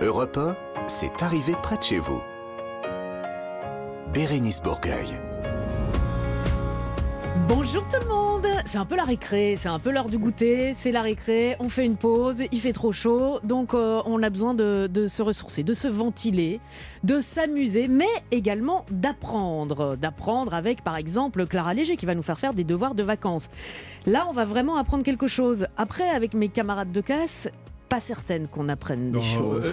Europe 1, c'est arrivé près de chez vous. Bérénice Bourgueil. Bonjour tout le monde C'est un peu la récré, c'est un peu l'heure du goûter, c'est la récré, on fait une pause, il fait trop chaud, donc euh, on a besoin de, de se ressourcer, de se ventiler, de s'amuser, mais également d'apprendre. D'apprendre avec par exemple Clara Léger qui va nous faire faire des devoirs de vacances. Là on va vraiment apprendre quelque chose. Après avec mes camarades de classe, pas certaine qu'on apprenne des choses.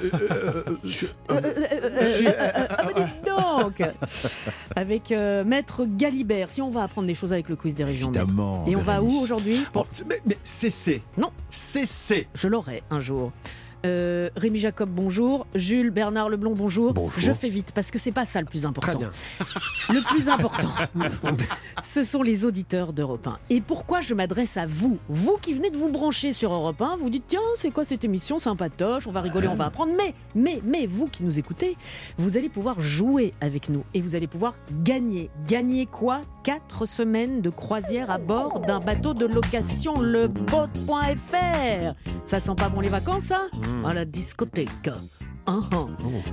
Ah bah donc Avec euh, Maître Galibert, si on va apprendre des choses avec le quiz des régions. Évidemment. Et on va où aujourd'hui pour- Oh, mais, mais cessez. Non. Cessez. Je l'aurai un jour. Euh, Rémi Jacob, bonjour. Jules Bernard Leblond, bonjour. Bonjour. Je fais vite parce que c'est pas ça le plus important. Très bien. Le plus important, ce sont les auditeurs d'Europe 1. Et pourquoi je m'adresse à vous? Vous qui venez de vous brancher sur Europe 1, vous dites tiens, c'est quoi cette émission? Sympatoche, on va rigoler, on va apprendre. Mais, mais, mais, vous qui nous écoutez, vous allez pouvoir jouer avec nous et vous allez pouvoir gagner. Gagner quoi? Quatre semaines de croisière à bord d'un bateau de location, le boat.fr. Ça sent pas bon les vacances, ça À la discothèque. Ah.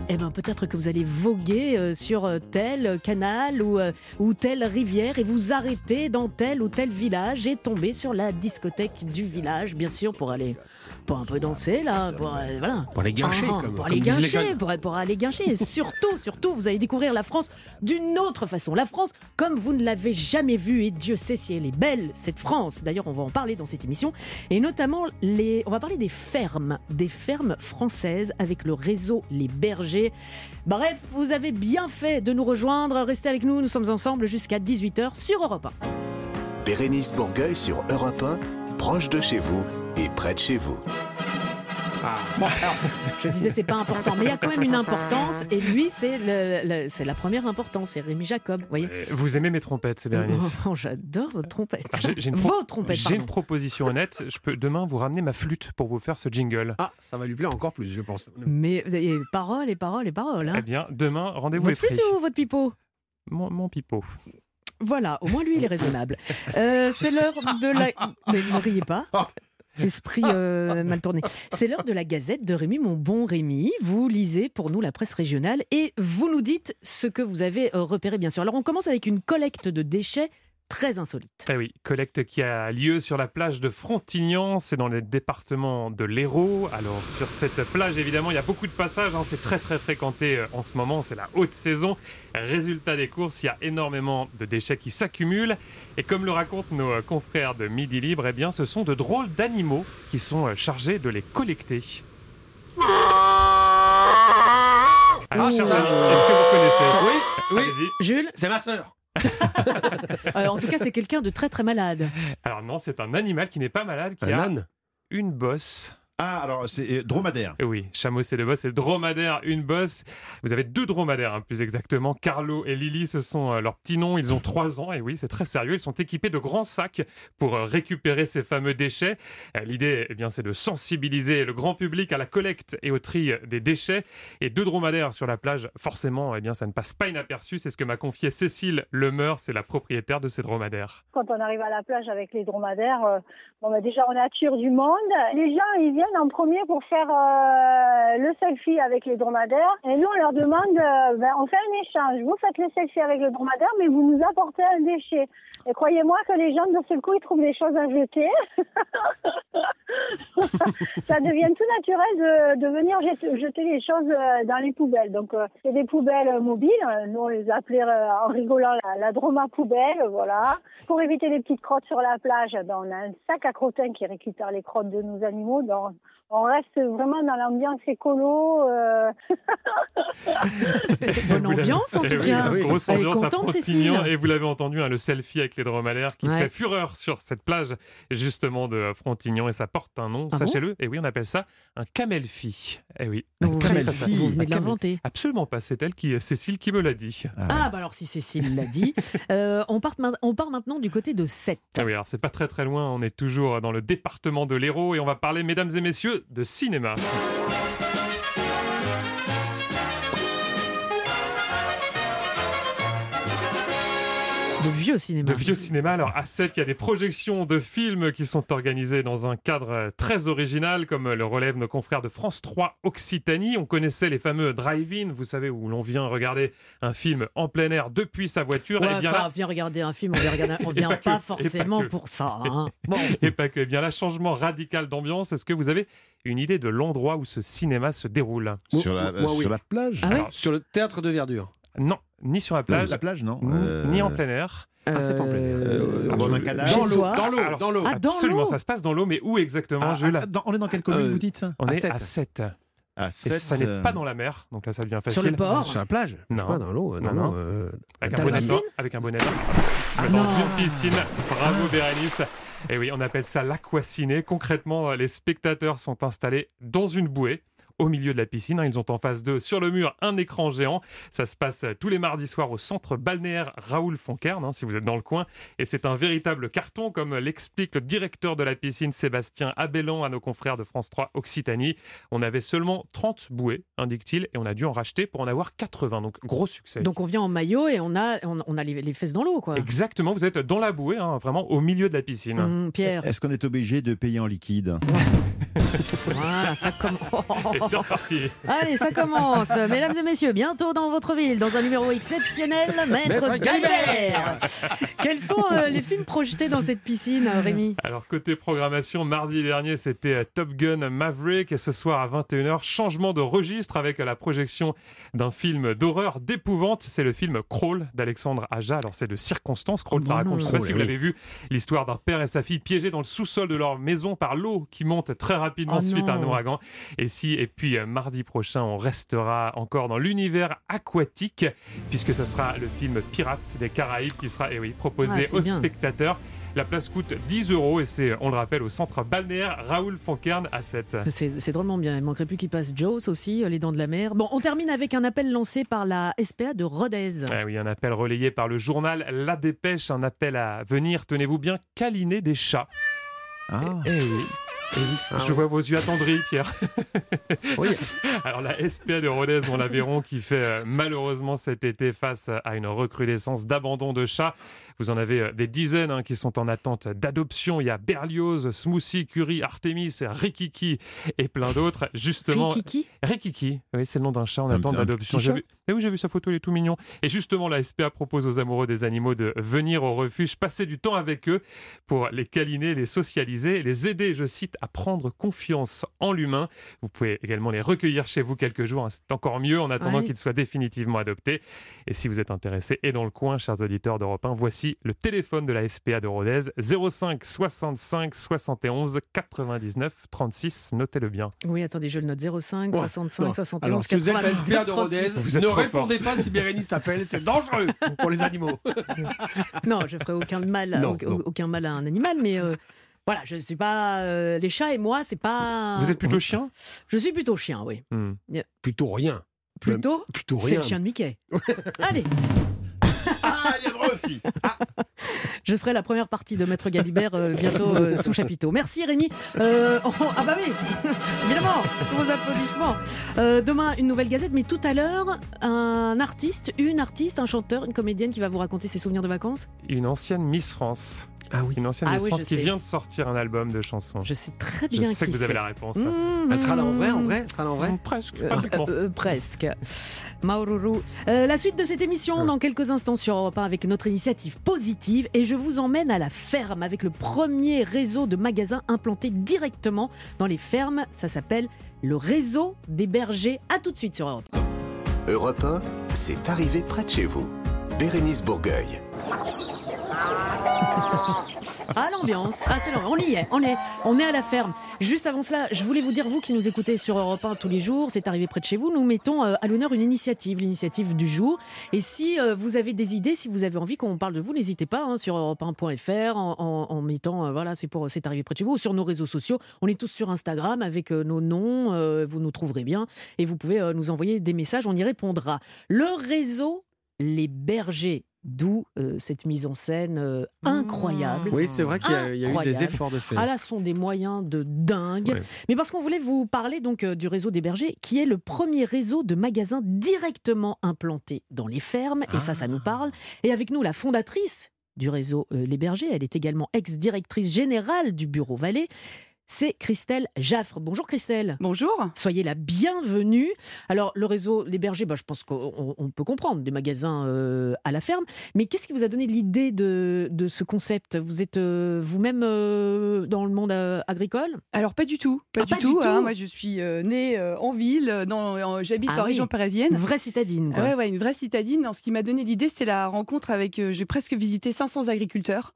Eh bien, peut-être que vous allez voguer euh, sur euh, tel canal ou, euh, ou telle rivière et vous arrêter dans tel ou tel village et tomber sur la discothèque du village, bien sûr, pour aller pour un peu danser là, pour euh, voilà. Pour les guincher, Ah, comme, pour comme aller les guincher, jeunes. pour, pour aller guincher. Et surtout, surtout, vous allez découvrir la France d'une autre façon. La France comme vous ne l'avez jamais vue. Et Dieu sait si elle est belle, cette France. D'ailleurs, on va en parler dans cette émission. Et notamment, les, on va parler des fermes, des fermes françaises avec le réseau Les Bergers. Bref, vous avez bien fait de nous rejoindre. Restez avec nous, nous sommes ensemble jusqu'à 18h sur Europe 1. Bérénice Bourgueil sur Europe 1, proche de chez vous et près de chez vous. Bon, alors, je disais c'est pas important, mais il y a quand même une importance. Et lui, c'est le- le- c'est la première importance, c'est Rémi Jacob. Vous voyez Euh, Vous aimez mes trompettes, c'est Bérénice Oh, J'adore votre trompette. Ah, j'ai- j'ai une pro- Vos trompettes, J'ai une pardon. proposition honnête. Je peux demain vous ramener ma flûte pour vous faire ce jingle. Ah, ça va lui plaire encore plus, je pense. Mais et paroles et paroles et paroles. hein. Eh bien, demain, rendez-vous Votre flûte ou votre pipeau? Mon, mon pipeau. Voilà, au moins lui, il est raisonnable. Euh, c'est l'heure de la. Mais ne riez pas. Esprit euh, mal tourné. C'est l'heure de la Gazette de Rémi, mon bon Rémi. Vous lisez pour nous la presse régionale et vous nous dites ce que vous avez euh, repéré, bien sûr. Alors, on commence avec une collecte de déchets très insolite. Eh oui, collecte qui a lieu sur la plage de Frontignan, c'est dans le département de l'Hérault. Alors sur cette plage, évidemment, il y a beaucoup de passages, hein, c'est très très fréquenté euh, en ce moment, c'est la haute saison. Résultat des courses, il y a énormément de déchets qui s'accumulent. Et comme le racontent nos euh, confrères de Midi Libre, eh bien, ce sont de drôles d'animaux qui sont euh, chargés de les collecter. Alors, Ouh. chers amis, est-ce que vous reconnaissez Oui, oui. Allez-y. Jules, C'est ma sœur. euh, en tout cas, c'est quelqu'un de très très malade. Alors non, c'est un animal qui n'est pas malade, qui Un a âne. une bosse. Ah, alors c'est euh, dromadaire. Oui, chameau c'est deux bosses, c'est dromadaire, une bosse. Vous avez deux dromadaires, hein, plus exactement. Carlo et Lily, ce sont euh, leurs petits noms. Ils ont trois ans, et oui, c'est très sérieux. Ils sont équipés de grands sacs pour euh, récupérer ces fameux déchets. Euh, L'idée, eh bien, c'est de sensibiliser le grand public à la collecte et au tri des déchets. Et deux dromadaires sur la plage, forcément, eh bien, ça ne passe pas inaperçu. C'est ce que m'a confié Cécile Lemeur, c'est la propriétaire de ces dromadaires. Quand on arrive à la plage avec les dromadaires, euh, bon, bah, déjà on attire du monde. Les gens ils viennent en premier pour faire euh, le selfie avec les dromadaires. Et nous on leur demande, euh, ben, on fait un échange. Vous faites le selfie avec le dromadaire, mais vous nous apportez un déchet. Et croyez-moi que les gens de seul coup ils trouvent des choses à jeter. Ça devient tout naturel de, de venir jeter, les choses euh, dans les poubelles. Donc euh, c'est des poubelles mobiles. Nous on les appelait en rigolant la, la droma poubelle, voilà. Pour éviter les petites crottes sur la plage, ben, on a un sac à crottins qui récupère les crottes de nos animaux. Donc, on reste vraiment dans l'ambiance écolo. euh. Bonne ambiance, en Eh tout oui, cas. Grosse Elle est ambiance à contente, Frontignan. Cécile. Et vous l'avez entendu, hein, le selfie avec les dromadaires qui Ouais. fait fureur sur cette plage, justement, de Frontignan. Et ça porte un nom, Ah bon sachez-le. et oui, on appelle ça un camelfi. Eh oui. Vous, Camel venez- fille. vous venez de l'inventer. Absolument pas. C'est elle qui, Cécile, qui me l'a dit. Ah, bah alors si Cécile l'a dit. Euh, on, part ma- on part maintenant du côté de Sète. Ah oui, alors c'est pas très très loin. On est toujours dans le département de l'Hérault et on va parler, mesdames et messieurs, de cinéma. De vieux cinéma. de vieux cinéma. Alors à 7, il y a des projections de films qui sont organisées dans un cadre euh, très original, comme le relèvent nos confrères de France 3 Occitanie. On connaissait les fameux drive-in, vous savez, où l'on vient regarder un film en plein air depuis sa voiture. Ouais, et bien enfin, là, on vient regarder un film, on vient, regarder un- on vient pas pas, que, et pas forcément pour ça. hein. Bon. et pas que. Eh bien là, changement radical d'ambiance. Est-ce que vous avez une idée de l'endroit où ce cinéma se déroule? Sur la, Moi, oui. sur la plage Ah ouais Sur le théâtre de verdure. Non, ni sur la La, plage, la plage, non ni, Euh, ni en plein air. Ah, c'est pas en plein air. euh, Ah, dans je- un canal. Chez Dans l'eau, soi. dans l'eau, Alors, dans l'eau. Ah, Absolument, ça se passe dans l'eau, mais où exactement, Ah, ah, dans- on est dans quelle commune, Euh, vous dites On est à 7. À Et sept, ça n'est euh, pas dans la mer, donc là ça devient facile. Sur le port Sur la plage Non. pas, dans l'eau. euh, Non, Non, non. non. euh, Avec un bonnet blanc, avec un bonnet blanc. Ah dans une piscine. Bravo Bérénice. Et oui, on appelle ça l'aquaciné. Concrètement, les spectateurs sont installés dans une bouée au milieu de la piscine. hein. Ils ont en face d'eux, sur le mur, un écran géant. Ça se passe tous les mardis soirs au centre balnéaire Raoul Fonkern, hein, si vous êtes dans le coin. Et c'est un véritable carton, comme l'explique le directeur de la piscine, Sébastien Abellan, à nos confrères de France 3 Occitanie. On avait seulement 30 bouées, indique-t-il, et on a dû en racheter pour en avoir 80. Donc, gros succès. Donc on vient en maillot et on a, on, on a les, les fesses dans l'eau, quoi. Exactement, vous êtes dans la bouée, hein, vraiment au milieu de la piscine. Hum, Pierre, Est-ce qu'on est obligé de payer en liquide? Voilà, ça commence. C'est reparti. Allez, ça commence. Mesdames et messieurs, bientôt dans votre ville, dans un numéro exceptionnel, Maître Maître Galibert. Quels sont euh, les films projetés dans cette piscine, euh, Rémi? Alors côté programmation, mardi dernier c'était euh, Top Gun Maverick et ce soir à 21h, changement de registre avec la projection d'un film d'horreur, d'épouvante. C'est le film Crawl d'Alexandre Aja. Alors c'est de circonstance. Crawl, Oh ça non, raconte, non. je sais pas si vous l'avez vu, l'histoire d'un père et sa fille piégés dans le sous-sol de leur maison par l'eau qui monte très rapidement Oh suite à un ouragan. Et si, et puis euh, mardi prochain, on restera encore dans l'univers aquatique puisque ça sera le film Pirates des Caraïbes qui sera, eh oui, proposé Ah, aux bien. spectateurs. La place coûte 10 euros et c'est, on le rappelle, au centre balnéaire Raoul Fonkern à 7. C'est drôlement bien. Il manquerait plus qu'il passe Jaws aussi, euh, Les Dents de la Mer. Bon, on termine avec un appel lancé par la SPA de Rodez. Ah oui, un appel relayé par le journal La Dépêche, un appel à venir, tenez-vous bien, câliner des chats. Ah, Eh oui. Ah Je vois vos yeux attendris, Pierre. Oui. Alors la SPA de Rodez, on l'Aveyron, qui fait euh, malheureusement cet été face à une recrudescence d'abandon de chats. Vous en avez euh, des dizaines hein, qui sont en attente d'adoption. Il y a Berlioz, Smoothie, Curie, Artemis, Rikiki et plein d'autres. Justement, Kiki Rikiki, oui, c'est le nom d'un chat en Un- attente d'adoption. eh oui, j'ai vu sa photo, il est tout mignon. Et justement, la SPA propose aux amoureux des animaux de venir au refuge, passer du temps avec eux pour les câliner, les socialiser, et les aider, je cite, à prendre confiance en l'humain. Vous pouvez également les recueillir chez vous quelques jours, hein, c'est encore mieux en attendant Ouais. qu'ils soient définitivement adoptés. Et si vous êtes intéressés et dans le coin, chers auditeurs d'Europe 1, voici le téléphone de la SPA de Rodez 05 65 71 99 36. Notez-le bien. Oui, attendez, je le note 05 Ouais, 65 non. 71 Alors, si vous êtes la 99, SPA de Rodez, 36. Vous ne répondez pas si Bérénice s'appelle, c'est dangereux pour les animaux. Non, je ferai aucun mal, Non, au- non. aucun mal à un animal, mais euh, voilà, je suis pas euh, les chats et moi, c'est pas. Vous êtes plutôt chien? Je suis plutôt chien, oui. Hmm. Plutôt rien. Plutôt. Plutôt C'est rien. le chien de Mickey. Allez, Ah, il y a aussi je ferai la première partie de Maître Galibert euh, bientôt euh, sous chapiteau. Merci Rémi. Euh, oh, ah bah oui, évidemment, sous vos applaudissements. Euh, demain, une nouvelle gazette, mais tout à l'heure, un artiste, une artiste, un chanteur, une comédienne qui va vous raconter ses souvenirs de vacances? Une ancienne Miss France. Ah oui. Une ancienne Ah Miss oui, France je qui sais. vient de sortir un album de chansons. Je sais très Je bien sais qui que vous avez c'est. la réponse. Mmh, Elle sera là en vrai, en vrai Elle sera là en vrai Mmh, Presque, Euh, euh, euh, presque. Maururu. Euh, la suite de cette émission dans quelques instants sur Europe 1 avec notre initiative positive et je vous emmène à la ferme avec le premier réseau de magasins implanté directement dans les fermes. Ça s'appelle le réseau des bergers. À tout de suite sur Europe 1. Europe 1, c'est arrivé près de chez vous. Bérénice Bourgueil. Ah l'ambiance, ah c'est on y est, on est, on est à la ferme. Juste avant cela, je voulais vous dire vous qui nous écoutez sur Europe 1 tous les jours, c'est arrivé près de chez vous, nous mettons euh, à l'honneur une initiative, l'initiative du jour. Et si euh, vous avez des idées, si vous avez envie qu'on parle de vous, n'hésitez pas hein, sur europe1.fr en, en- en mettant euh, voilà c'est pour c'est arrivé près de chez vous ou sur nos réseaux sociaux. On est tous sur Instagram avec nos noms, vous nous trouverez bien et vous pouvez nous envoyer des messages, on y répondra. Le réseau les bergers D'où euh, cette mise en scène euh, incroyable. Oui, c'est vrai qu'il y, a- il y a eu des efforts de fait. Ah là, ce sont des moyens de dingue. Ouais. Mais parce qu'on voulait vous parler donc euh, du réseau des bergers, qui est le premier réseau de magasins directement implantés dans les fermes. Et ça, ça nous parle. Et avec nous, la fondatrice du réseau Les Bergers, elle est également ex-directrice générale du bureau Valais. C'est Christelle Jaffre. Bonjour Christelle. Bonjour. Soyez la bienvenue. Alors, le réseau Les Bergers, bah, je pense qu'on on peut comprendre, des magasins euh, à la ferme. Mais qu'est-ce qui vous a donné l'idée de, de ce concept? Vous êtes euh, vous-même euh, dans le monde agricole? Alors pas du tout, pas Ah, du pas tout. du hein. tout. Moi je suis née en ville, j'habite Ah en oui. région parisienne. Vraie citadine, quoi. Ouais, ouais, une vraie citadine. Alors, ce qui m'a donné l'idée, c'est la rencontre avec. j'ai presque visité 500 agriculteurs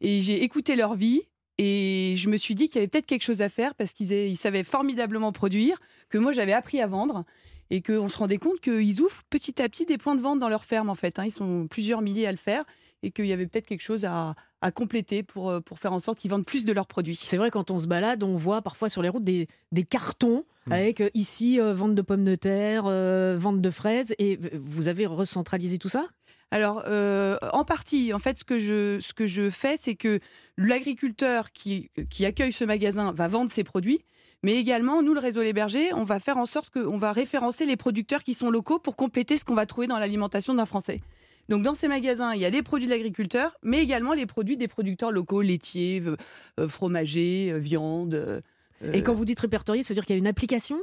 et j'ai écouté leur vie. Et je me suis dit qu'il y avait peut-être quelque chose à faire parce qu'ils aient- ils savaient formidablement produire, que moi j'avais appris à vendre et qu'on se rendait compte qu'ils ouvrent petit à petit des points de vente dans leur ferme en fait. hein. Ils sont plusieurs milliers à le faire et qu'il y avait peut-être quelque chose à, à compléter pour, euh, pour faire en sorte qu'ils vendent plus de leurs produits. C'est vrai, quand on se balade, on voit parfois sur les routes des, des cartons Mm. avec euh, ici euh, vente de pommes de terre, euh, vente de fraises. Et vous avez recentralisé tout ça? Alors, euh, en partie, en fait, ce que je, ce que je fais, c'est que l'agriculteur qui, qui accueille ce magasin va vendre ses produits, mais également, nous, le réseau Les Bergers, on va faire en sorte qu'on va référencer les producteurs qui sont locaux pour compléter ce qu'on va trouver dans l'alimentation d'un Français. Donc, dans ces magasins, il y a les produits de l'agriculteur, mais également les produits des producteurs locaux, laitiers, euh, fromagers, euh, viande. Et quand vous dites répertorié, ça veut dire qu'il y a une application?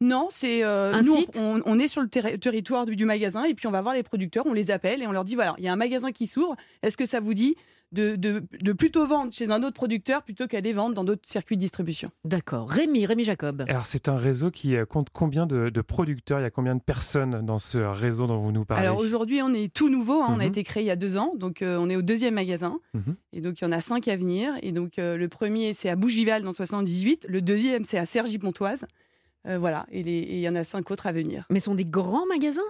Non, c'est euh, Un nous, site? on, on est sur le terri- territoire du, du magasin et puis on va voir les producteurs, on les appelle et on leur dit voilà, il y a un magasin qui s'ouvre. Est-ce que ça vous dit de, de- de plutôt vendre chez un autre producteur plutôt qu'aller vendre dans d'autres circuits de distribution? D'accord. Rémi, Rémi Jacob. Alors, c'est un réseau qui euh, compte combien de, de producteurs? Il y a combien de personnes dans ce réseau dont vous nous parlez? Alors aujourd'hui, on est tout nouveau. hein, On a Mhm. été créé il y a deux ans, donc euh, on est au deuxième magasin. Mhm. Et donc il y en a cinq à venir. Et donc euh, le premier, c'est à Bougival dans 78. Le deuxième, c'est à Cergy-Pontoise. Euh, voilà. Et il y en a cinq autres à venir. Mais ce sont des grands magasins?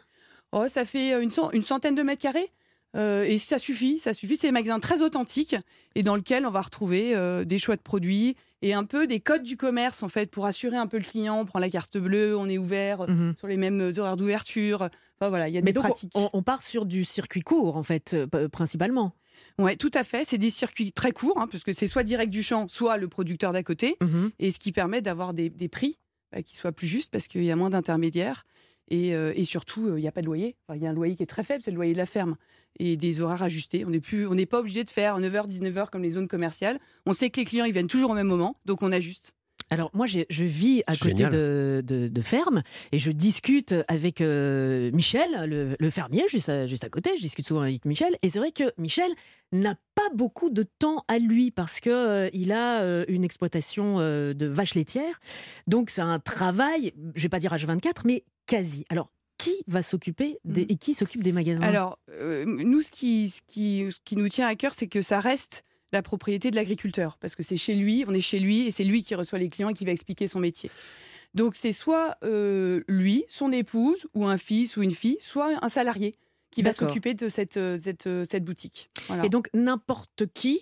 Oh, ça fait euh, une, cent- une centaine de mètres carrés. Euh, et ça suffit, ça suffit. C'est un magasin très authentique et dans lequel on va retrouver euh, des choix de produits et un peu des codes du commerce en fait pour assurer un peu le client. On prend la carte bleue, on est ouvert Mhm. sur les mêmes horaires d'ouverture. Enfin voilà, il y a Mais des donc, pratiques. on, on part sur du circuit court, en fait, euh, principalement? Ouais, tout à fait. C'est des circuits très courts hein, parce que c'est soit direct du champ, soit le producteur d'à côté. Mhm. et ce qui permet d'avoir des, des prix bah, qui soient plus justes parce qu'il y a moins d'intermédiaires et, euh, et surtout euh, il n'y a pas de loyer. Enfin, Il y a un loyer qui est très faible, c'est le loyer de la ferme et des horaires ajustés. On n'est plus, on n'est pas obligé de faire 9h, 19h comme les zones commerciales. On sait que les clients ils viennent toujours au même moment, donc on ajuste. Alors moi, je vis à côté de, de, de ferme et je discute avec euh, Michel, le, le fermier, juste à, juste à côté. Je discute souvent avec Michel et c'est vrai que Michel n'a pas beaucoup de temps à lui parce que euh, il a euh, une exploitation euh, de vaches laitières. Donc c'est un travail, je vais pas dire H24, mais quasi. Alors qui va s'occuper Mhm. et qui s'occupe des magasins? Alors nous ce qui, ce, qui, ce qui nous tient à cœur c'est que ça reste la propriété de l'agriculteur parce que c'est chez lui, on est chez lui et c'est lui qui reçoit les clients et qui va expliquer son métier. Donc c'est soit lui, son épouse ou un fils ou une fille, soit un salarié qui va s'occuper de cette, euh, cette, euh, cette boutique. Voilà. Et donc n'importe qui,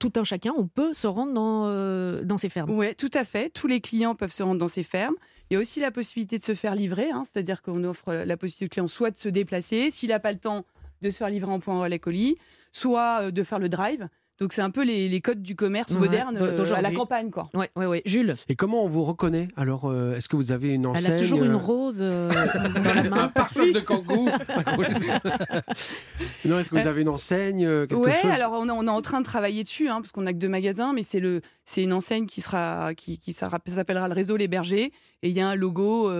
tout un chacun, on peut se rendre dans, euh, dans ces fermes. Oui, tout à fait. Tous les clients peuvent se rendre dans ces fermes. Il y a aussi la possibilité de se faire livrer, hein, c'est-à-dire qu'on offre la possibilité au client soit de se déplacer, s'il n'a pas le temps de se faire livrer en point relais colis, soit de faire le drive. Donc c'est un peu les, les codes du commerce Ouais, moderne d- euh, à la campagne, quoi. Ouais, ouais, ouais. Jules, Et comment on vous reconnaît Alors, euh, est-ce que vous avez une enseigne elle a toujours une euh, rose euh, dans la Un main. pare-choc de kangou Non, est-ce que vous avez une enseigne quelque Ouais, chose alors on est, on est en train de travailler dessus, hein, parce qu'on n'a que deux magasins, mais c'est le, c'est une enseigne qui sera, qui, qui s'appellera le réseau Les Bergers, et il y a un logo,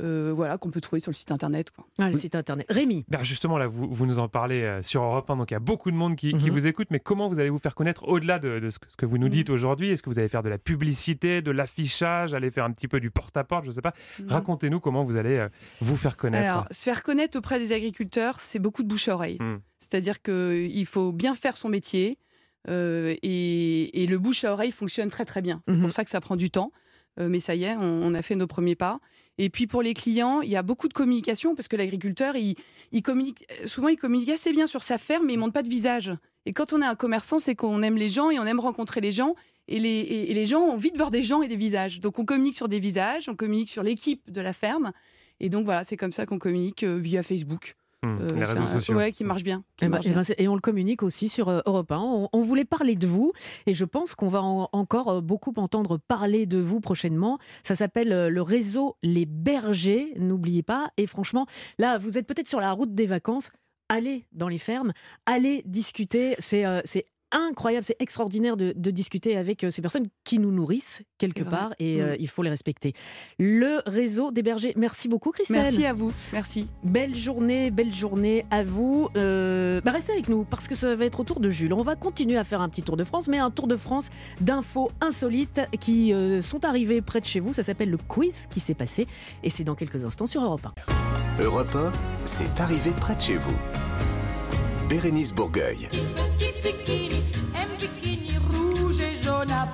euh, voilà, qu'on peut trouver sur le site internet. Quoi. Ah, le site internet. Rémi, Ben justement, là, vous, vous nous en parlez euh, sur Europe 1, donc il y a beaucoup de monde qui, qui Mhm. vous écoute, mais comment vous allez vous faire connaître au-delà de, de ce, que, ce que vous nous dites aujourd'hui? Est-ce que vous allez faire de la publicité, de l'affichage, aller faire un petit peu du porte-à-porte, je sais pas? Racontez-nous comment vous allez euh, vous faire connaître. Alors, se faire connaître auprès des agriculteurs, c'est beaucoup de bouche à oreille. Mm. C'est-à-dire qu'il faut bien faire son métier euh, et, et le bouche à oreille fonctionne très très bien. C'est Mhm. pour ça que ça prend du temps. Euh, mais ça y est, on, on a fait nos premiers pas. Et puis pour les clients, il y a beaucoup de communication parce que l'agriculteur, il, communique souvent, il communique assez bien sur sa ferme, mais il montre pas de visage. Et quand on est un commerçant, c'est qu'on aime les gens et on aime rencontrer les gens. Et les, et les gens ont envie de voir des gens et des visages. Donc on communique sur des visages, on communique sur l'équipe de la ferme. Et donc voilà, c'est comme ça qu'on communique euh, via Facebook. Hmm, Euh, les réseaux un- sociaux. Ouais, qui marche bien. qui Eh ben, marche eh bien. ben, et on le communique aussi sur euh, Europe 1. On, on voulait parler de vous et je pense qu'on va en- encore euh, beaucoup entendre parler de vous prochainement. Ça s'appelle euh, le réseau Les Bergers, n'oubliez pas. Et franchement, là, vous êtes peut-être sur la route des vacances. Allez dans les fermes, allez discuter. C'est euh, c'est incroyable, c'est extraordinaire de, de discuter avec euh, ces personnes qui nous nourrissent quelque part et euh, Mm. il faut les respecter. Le réseau des bergers. Merci beaucoup, Christelle. Merci à vous. Merci. Belle journée, belle journée à vous. Euh, bah restez avec nous parce que ça va être au tour de Jules. On va continuer à faire un petit tour de France, mais un tour de France d'infos insolites qui euh, sont arrivées près de chez vous. Ça s'appelle le quiz qui s'est passé et c'est dans quelques instants sur Europe 1. Europe 1, c'est arrivé près de chez vous. Bérénice Bourgueil.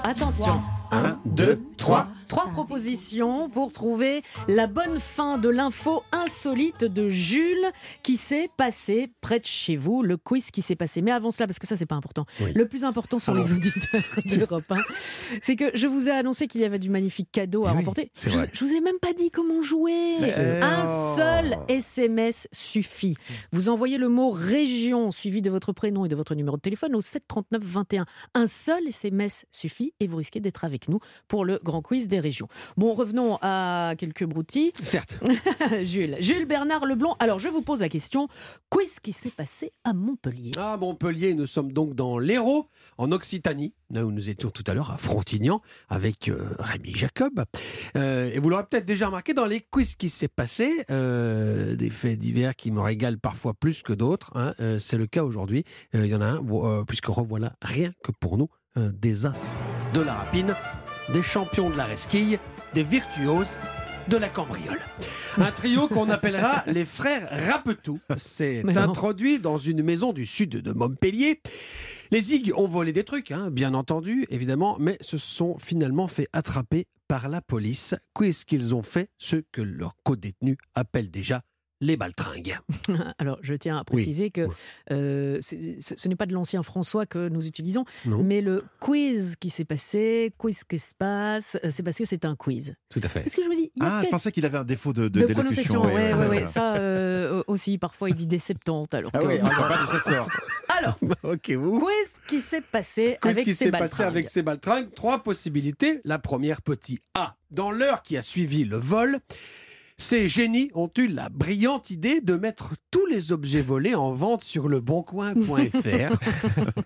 Attention. 1, 2, 3. Trois propositions pour trouver la bonne fin de l'info insolite de Jules qui s'est passé près de chez vous, le quiz qui s'est passé. Mais avant cela, parce que ça c'est pas important, Oui. le plus important sont les auditeurs d'Europe 1, c'est que je vous ai annoncé qu'il y avait du magnifique cadeau à Eh oui, remporter. je, vrai. je vous ai même pas dit comment jouer. Un seul SMS suffit. Vous envoyez le mot région suivi de votre prénom et de votre numéro de téléphone au 739 21. Un seul SMS suffit et vous risquez d'être avec nous pour le grand quiz des régions. Bon, revenons à quelques broutilles. Certes. Jules, Jules Bernard Leblond. Alors, je vous pose la question quiz qui s'est passé à Montpellier. À Montpellier, nous sommes donc dans l'Hérault, en Occitanie, là où nous étions tout à l'heure à Frontignan avec euh, Rémi Jacob. Euh, et vous l'aurez peut-être déjà remarqué dans les quiz qui s'est passé, euh, des faits divers qui me régalent parfois plus que d'autres. hein. Euh, C'est le cas aujourd'hui. Il y en a un, puisque revoilà rien que pour nous des as de la rapine, des champions de la resquille, des virtuoses de la cambriole. Un trio qu'on appellera les frères Rapetou. Non. introduit dans une maison du sud de Montpellier. Les Zig ont volé des trucs, hein, bien entendu, évidemment, mais se sont finalement fait attraper par la police. Qu'est-ce qu'ils ont fait? Ce que leurs co-détenus appellent déjà les baltringues. Alors, je tiens à préciser que Oui. euh, ce n'est pas de l'ancien François que nous utilisons, Non. mais le quiz qui s'est passé, quiz qui se passe, euh, c'est parce que c'est un quiz. Tout à fait. Est-ce que je me dis? Il y a Ah, je pensais qu'il avait un défaut de, de, prononciation, ouais, ouais, ouais, ouais. ça euh, aussi, parfois il dit des 70, alors Ah que- oui, on ne sait pas d'où ça sort. Alors, ok, vous quiz qui s'est passé Qu'est-ce avec qui ces s'est passé avec ces baltringues Trois possibilités. La première, petit A. Dans l'heure qui a suivi le vol, ces génies ont eu la brillante idée de mettre tous les objets volés en vente sur le boncoin.fr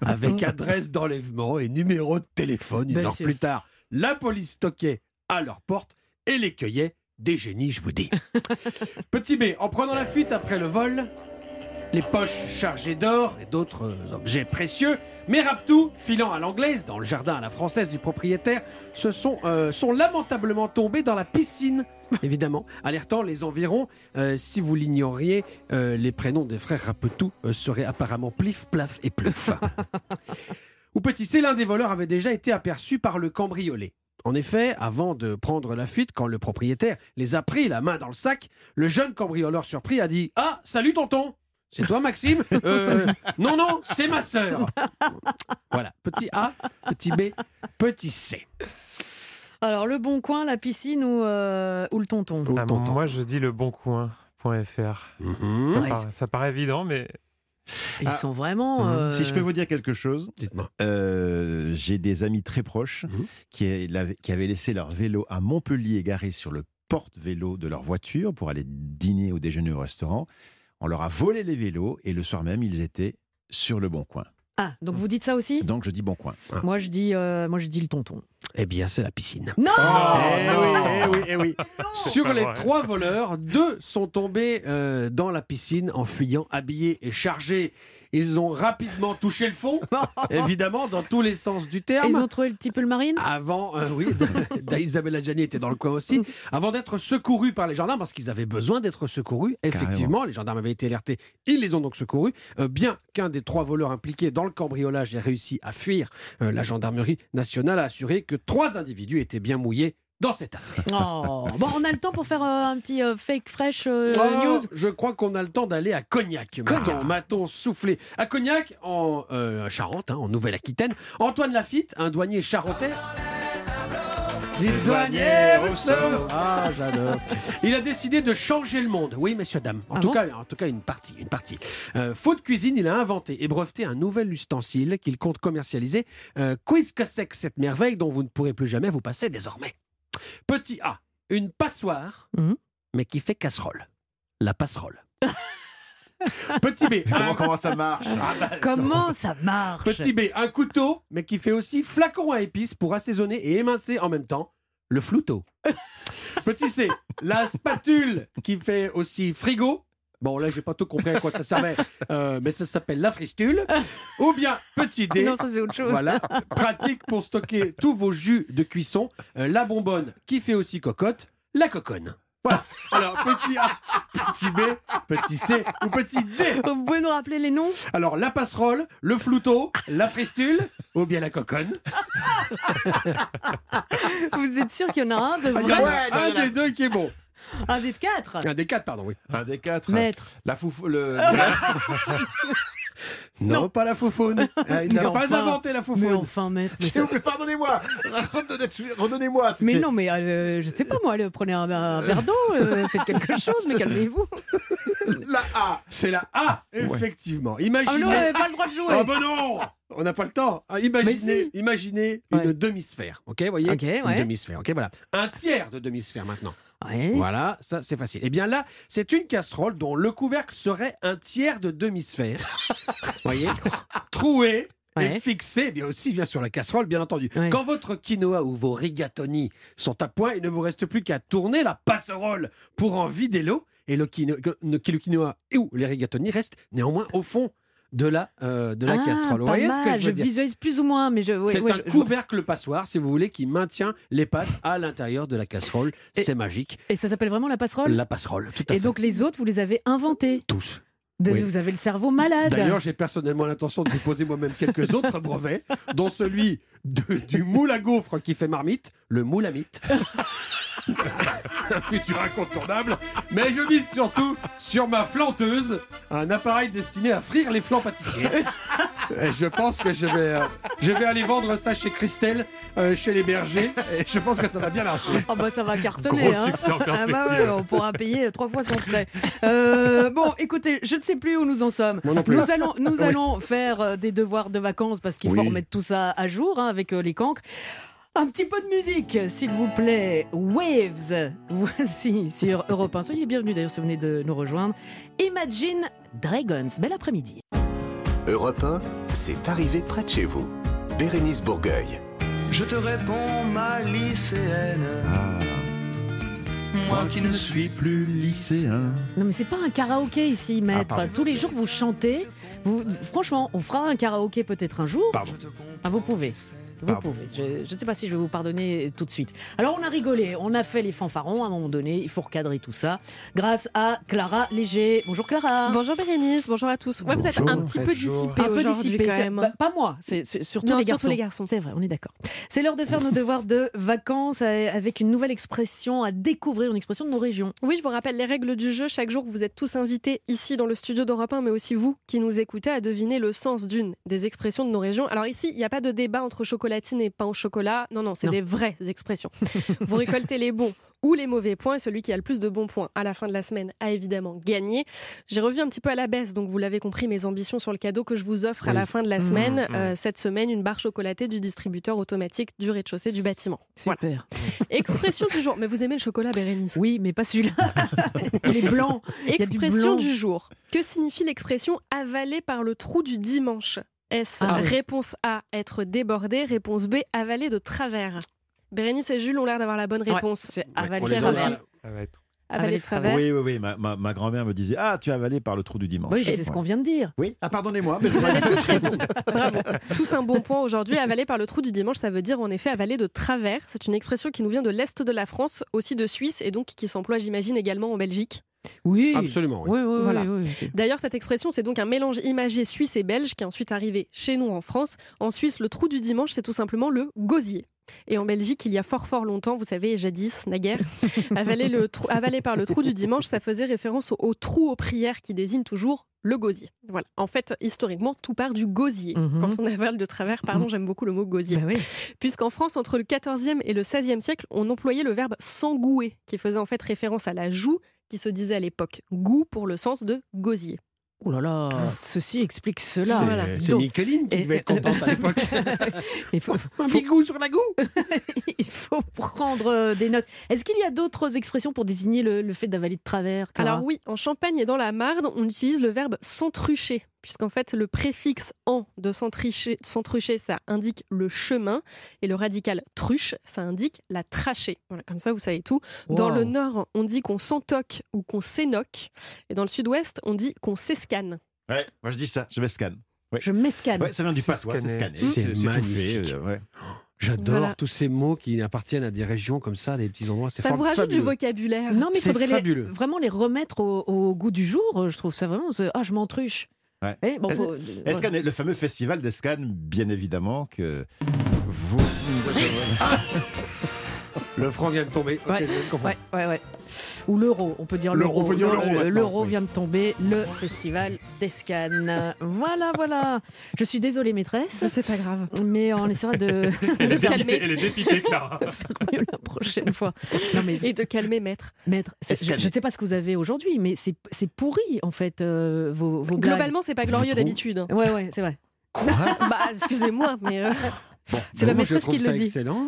avec adresse d'enlèvement et numéro de téléphone. Une Bien heure sûr. plus tard, la police toquait à leur porte et les cueillait. Des génies, je vous dis. Petit B, en prenant la fuite après le vol, les poches chargées d'or et d'autres objets précieux, mais Raptou, filant à l'anglaise dans le jardin à la française du propriétaire, se sont, euh, sont lamentablement tombés dans la piscine, évidemment, alertant les environs. Euh, si vous l'ignoriez, euh, les prénoms des frères Rapetou seraient apparemment Plif, Plaf et Pluf. Ou petit C, l'un des voleurs avait déjà été aperçu par le cambriolé. En effet, avant de prendre la fuite, quand le propriétaire les a pris la main dans le sac, le jeune cambrioleur surpris a dit Ah, salut tonton C'est toi Maxime Euh, Non, non, c'est ma sœur Voilà, petit A, petit B, petit C. Alors, le bon coin, la piscine ou, euh, ou le tonton Ou Ah, tonton. moi, je dis le boncoin.fr. Mhm. Ça, paraît- ça paraît évident, mais Ils Ah. sont vraiment. Mhm. euh, Si je peux vous dire quelque chose, Dites-moi. euh, j'ai des amis très proches Mhm. qui, qui avaient laissé leur vélo à Montpellier garé sur le porte-vélo de leur voiture pour aller dîner ou déjeuner au restaurant. On leur a volé les vélos et le soir même, ils étaient sur le bon coin. Ah, donc vous dites ça aussi? Donc je dis bon coin. Moi, je dis, euh, moi, je dis le tonton. Eh bien, c'est la piscine. Non Eh oui, eh oui, eh oui. Sur les vrai. trois voleurs, deux sont tombés euh, dans la piscine en fuyant habillés et chargés. Ils ont rapidement touché le fond, évidemment, dans tous les sens du terme. Ils ont trouvé le petit peu le marine Avant, euh, oui, Isabelle Adjani était dans le coin aussi, avant d'être secourus par les gendarmes, parce qu'ils avaient besoin d'être secourus. Effectivement, les gendarmes avaient été alertés, ils les ont donc secourus. Euh, bien qu'un des trois voleurs impliqués dans le cambriolage ait réussi à fuir, euh, la gendarmerie nationale a assuré que trois individus étaient bien mouillés dans cette affaire. Oh. Bon, on a le temps pour faire euh, un petit euh, fake fresh euh, Oh, news Je crois qu'on a le temps d'aller à Cognac. M'a-t-on- M'a-t-on soufflé À Cognac, en euh, Charente, hein, en Nouvelle-Aquitaine, Antoine Lafitte, un douanier charentais. du douanier Rousseau. Ah, j'adore. Il a décidé de changer le monde. Oui, messieurs, dames. En, Ah tout, bon cas, en tout cas, une partie. Une partie. Euh, faute cuisine, il a inventé et breveté un nouvel ustensile qu'il compte commercialiser. Euh, Qu'est-ce que c'est que cette merveille dont vous ne pourrez plus jamais vous passer désormais Petit A, une passoire, Mhm. mais qui fait casserole. La passerole. Petit B, Comment, un- comment ça marche Ah bah, Comment ça marche Petit B, un couteau, mais qui fait aussi flacon à épices pour assaisonner et émincer en même temps le flouteau. Petit C, la spatule qui fait aussi frigo. Bon, là, j'ai pas tout compris à quoi ça servait, euh, mais ça s'appelle la fristule. Ou bien, petit D, Non, ça c'est autre chose. voilà, pratique pour stocker tous vos jus de cuisson. Euh, la bonbonne qui fait aussi cocotte, la coconne. Voilà. Alors, petit A, petit B, petit C ou petit D. Vous pouvez nous rappeler les noms? Alors, la passerole, le flouteau, la fristule ou bien la coconne. Vous êtes sûr qu'il y en a un de Ah, vrai? a un des deux qui est bon. Un des quatre Un des quatre, pardon, oui. Un des quatre. Maître. La foufou. Le... Non, pas la foufoune. Ah, il Mais n'a pas inventé la Mais foufoune. enfin, maître. mais plaît, pardonnez-moi Redonnez- Redonnez-moi Mais non, mais euh, je sais pas moi, allez, prenez un, un verre d'eau, euh, faites quelque chose, mais calmez-vous. La A C'est la A, effectivement. Ah Imaginez. non, vous n'avez pas le droit de jouer. Ah ben non On n'a pas le temps. Ah, imaginez si. imaginez Ouais. une demi-sphère. Ok, voyez ouais. Une demi-sphère. Ok, voilà. Un tiers de demi-sphère maintenant. Ouais. Voilà, ça c'est facile. Et bien là, c'est une casserole dont le couvercle serait un tiers de demi-sphère. voyez? Troué Ouais. et fixé, bien aussi bien sur la casserole, bien entendu. Ouais. Quand votre quinoa ou vos rigatoni sont à point, il ne vous reste plus qu'à tourner la passerole pour en vider l'eau. Et le, quino- que- que le quinoa ou les rigatoni restent néanmoins au fond de la, euh, de la Ah, casserole. Vous voyez ce que je veux dire visualise plus ou moins, mais je. ouais, c'est ouais, un je- couvercle passoire, si vous voulez, qui maintient les pâtes à l'intérieur de la casserole. Et- C'est magique. Et ça s'appelle vraiment la passerole La passerole, tout à Et fait. donc les autres, vous les avez inventés. tous. De- Oui. Vous avez le cerveau malade. D'ailleurs, j'ai personnellement l'intention de déposer moi-même quelques autres brevets, dont celui de- du moule à gaufre qui fait marmite, le moule à mythe. un futur incontournable. Mais je mise surtout sur ma flanteuse, un appareil destiné à frire les flancs pâtissiers. Et je pense que je vais, euh, je vais aller vendre ça chez Christelle, euh, chez les bergers, et je pense que ça va bien marcher. Ah bah ça va cartonner. Gros hein. succès en Ah perspective. bah ouais, on pourra payer trois fois sans frais. Euh, bon, écoutez, je ne sais plus où nous en sommes. Moi non plus. Nous allons, nous Oui. allons faire des devoirs de vacances parce qu'il faut remettre tout ça à jour hein, avec euh, les cancres. Un petit peu de musique, s'il vous plaît. Waves, voici sur Europe 1. Soyez les bienvenus d'ailleurs si vous venez de nous rejoindre. Imagine Dragons. Bel après-midi. Europe 1, c'est arrivé près de chez vous. Bérénice Bourgueil. Je te réponds, ma lycéenne, Ah, moi qui ne suis plus lycéen. Non mais c'est pas un karaoké ici, maître. pardon. Tous les jours vous chantez. Vous, franchement, on fera un karaoké peut-être un jour. Pardon. Ah, vous pouvez. Vous Pardon. pouvez. Je je ne sais pas si je vais vous pardonner tout de suite. Alors, on a rigolé, on a fait les fanfarons à un moment donné. Il faut recadrer tout ça. Grâce à Clara Léger. Bonjour Clara. Bonjour Bérénice, bonjour à tous. Ouais, vous êtes un petit peu dissipé Un peu aujourd'hui dissipé, quand même. bah, pas moi, c'est surtout Non, les surtout garçons. les garçons. C'est vrai, on est d'accord. C'est l'heure de faire nos devoirs de vacances euh, avec une nouvelle expression à découvrir, une expression de nos régions. Oui, je vous rappelle les règles du jeu. Chaque jour, vous êtes tous invités ici dans le studio d'Europe 1, mais aussi vous qui nous écoutez à deviner le sens d'une des expressions de nos régions. Alors ici, il n'y a pas de débat entre chocolatine et pain au chocolat. Non, non, c'est des vraies expressions. vous récoltez les bons ou les mauvais points et celui qui a le plus de bons points à la fin de la semaine a évidemment gagné. J'ai revu un petit peu à la baisse, donc vous l'avez compris, mes ambitions sur le cadeau que je vous offre à la fin de la Mmh, semaine. mmh. Euh, cette semaine, une barre chocolatée du distributeur automatique du rez-de-chaussée du bâtiment. Voilà. Super. Expression du jour. Mais vous aimez le chocolat, Bérénice? Oui, mais pas celui-là. Il est blanc. du Expression blanc. du, jour. Que signifie l'expression avaler par le trou du dimanche Est-ce Ah oui. réponse A, être débordé Réponse B, avaler de travers Bérénice et Jules ont l'air d'avoir la bonne réponse. Ouais, c'est avaler de travers. Avaler de travers. Oui, oui, oui. Ma, ma- ma grand-mère me disait Ah, tu as avalé par le trou du dimanche. Oui, c'est ce qu'on vient de dire. Oui, ah, pardonnez-moi. mais je- Vous avez tous raison. Bravo. Tous un bon point aujourd'hui. Avaler par le trou du dimanche, ça veut dire en effet avaler de travers. C'est une expression qui nous vient de l'Est de la France, aussi de Suisse, et donc qui s'emploie, j'imagine, également en Belgique. Oui. Absolument, oui. Oui, oui, Voilà. oui, oui. D'ailleurs, cette expression, c'est donc un mélange imagé suisse et belge qui est ensuite arrivé chez nous en France. En Suisse, le trou du dimanche, c'est tout simplement le gosier. Et en Belgique, il y a fort fort longtemps, vous savez, jadis, naguère, avaler, le trou- avaler par le trou du dimanche, ça faisait référence au, au trou aux prières qui désigne toujours le gosier. Voilà. En fait, historiquement, tout part du gosier. Mhm. Quand on avale de travers, pardon, j'aime beaucoup le mot gosier. Bah oui. Puisqu'en France, entre le 14e et le 16e siècle, on employait le verbe s'engouer, qui faisait en fait référence à la joue, qui se disait à l'époque goût pour le sens de gosier. Oh là là, ceci explique cela. C'est Voilà. Micheline qui et- devait être contente à l'époque. il faut, Un sur la goût il faut prendre euh, des notes. Est-ce qu'il y a d'autres expressions pour désigner le, le fait d'avaler de travers Alors oui, en Champagne et dans la Marne, on utilise le verbe s'entrucher, puisqu'en fait le préfixe en de s'entrucher, ça indique le chemin, et le radical truche, ça indique la trachée. Voilà, comme ça vous savez tout. Dans le nord, on dit qu'on s'entoque ou qu'on s'énoque, et dans le sud-ouest, on dit qu'on s'escanne. Ouais, moi je dis ça, je m'escanne. Je m'escanne. Ouais, ça vient du patois, c'est magnifique. euh, ouais. J'adore Voilà. tous ces mots qui appartiennent à des régions comme ça, des petits endroits. C'est Ça vous rajoute du vocabulaire. Non, mais il faudrait les- vraiment les remettre au, au goût du jour. euh, Je trouve ça vraiment. Ah, je m'entruche. Ouais. Eh, bon, faut- Escan, le fameux festival d'Escan, bien évidemment, que vous. Le franc vient de tomber. Ouais. je comprends. Ouais, ouais, ouais. Ou l'euro, on peut dire L'euro, l'euro. oui. vient de tomber, le festival d'Escan. Voilà, voilà. Je suis désolée, maîtresse, C'est pas grave. mais on essaiera de Elle est calmer. dépitée, elle est dépitée, Clara. faire mieux la prochaine fois. Non, mais Et de calmer maître. maître, c'est- je, ne sais pas ce que vous avez aujourd'hui, mais c'est pourri, en fait, euh, vos, vos. Globalement, c'est pas glorieux d'habitude. Ouais, ouais, c'est vrai. bah, excusez-moi, mais euh, C'est la Moi, je maîtresse qui trouve le ça dit. excellent.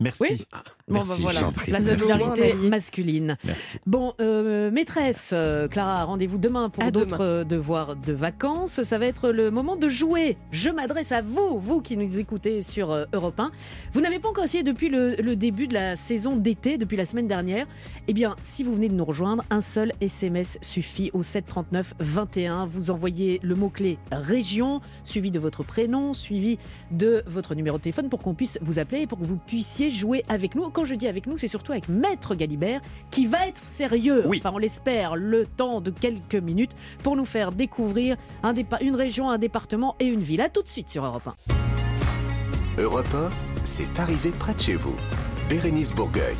Merci. Oui. Bon, Merci, bah, je voilà, la solidarité masculine. Merci. Bon, euh, maîtresse, euh, Clara, rendez-vous demain pour d'autres euh, devoirs de vacances. Ça va être le moment de jouer. Je m'adresse à vous, vous qui nous écoutez sur euh, Europe 1. Vous n'avez pas encore essayé depuis le, le début de la saison d'été, depuis la semaine dernière? Eh bien, si vous venez de nous rejoindre, un seul SMS suffit au 739 21. Vous envoyez le mot-clé région, suivi de votre prénom, suivi de votre numéro de téléphone pour qu'on puisse vous appeler et pour que vous puissiez jouer avec nous. Quand je dis avec nous, c'est surtout avec Maître Galibert qui va être sérieux, Oui. enfin on l'espère, le temps de quelques minutes pour nous faire découvrir un dépa- une région, un département et une ville. A tout de suite sur Europe 1. Europe 1, c'est arrivé près de chez vous. Bérénice Bourgueil.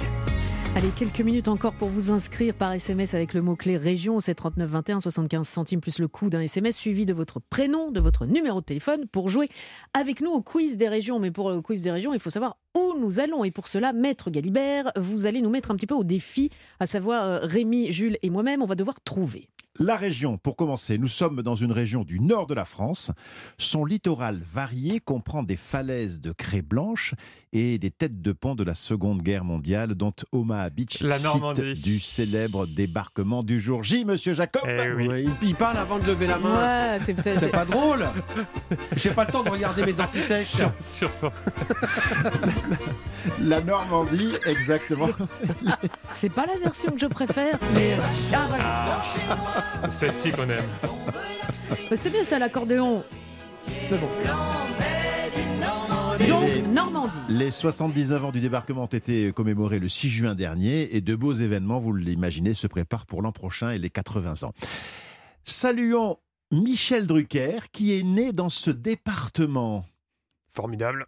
Allez, quelques minutes encore pour vous inscrire par SMS avec le mot-clé région au 739 21 75 centimes plus le coût d'un SMS suivi de votre prénom, de votre numéro de téléphone pour jouer avec nous au quiz des régions. Mais pour le quiz des régions, il faut savoir où nous allons. Et pour cela, Maître Galibert, vous allez nous mettre un petit peu au défi, à savoir euh, Rémi, Jules et moi-même, on va devoir trouver. La région, pour commencer, nous sommes dans une région du nord de la France. Son littoral varié comprend des falaises de craie blanche et des têtes de pont de la Seconde Guerre mondiale, dont Omaha Beach, La site du célèbre débarquement du jour J, monsieur Jacob. Eh oui. Ouais, il, parle avant de lever la main. Ouais, c'est peut-être. C'est pas drôle. J'ai pas le temps de regarder mes antisèches. Sur, sur soi. La Normandie, exactement. C'est pas la version que je préfère, mais. Ah, voilà. Celle-ci qu'on aime. C'était bien, c'était à l'accordéon. Mais bon. Donc, les- Normandie. Les 79 ans du débarquement ont été commémorés le 6 juin dernier et de beaux événements, vous l'imaginez, se préparent pour l'an prochain et les 80 ans. Saluons Michel Drucker qui est né dans ce département. Formidable.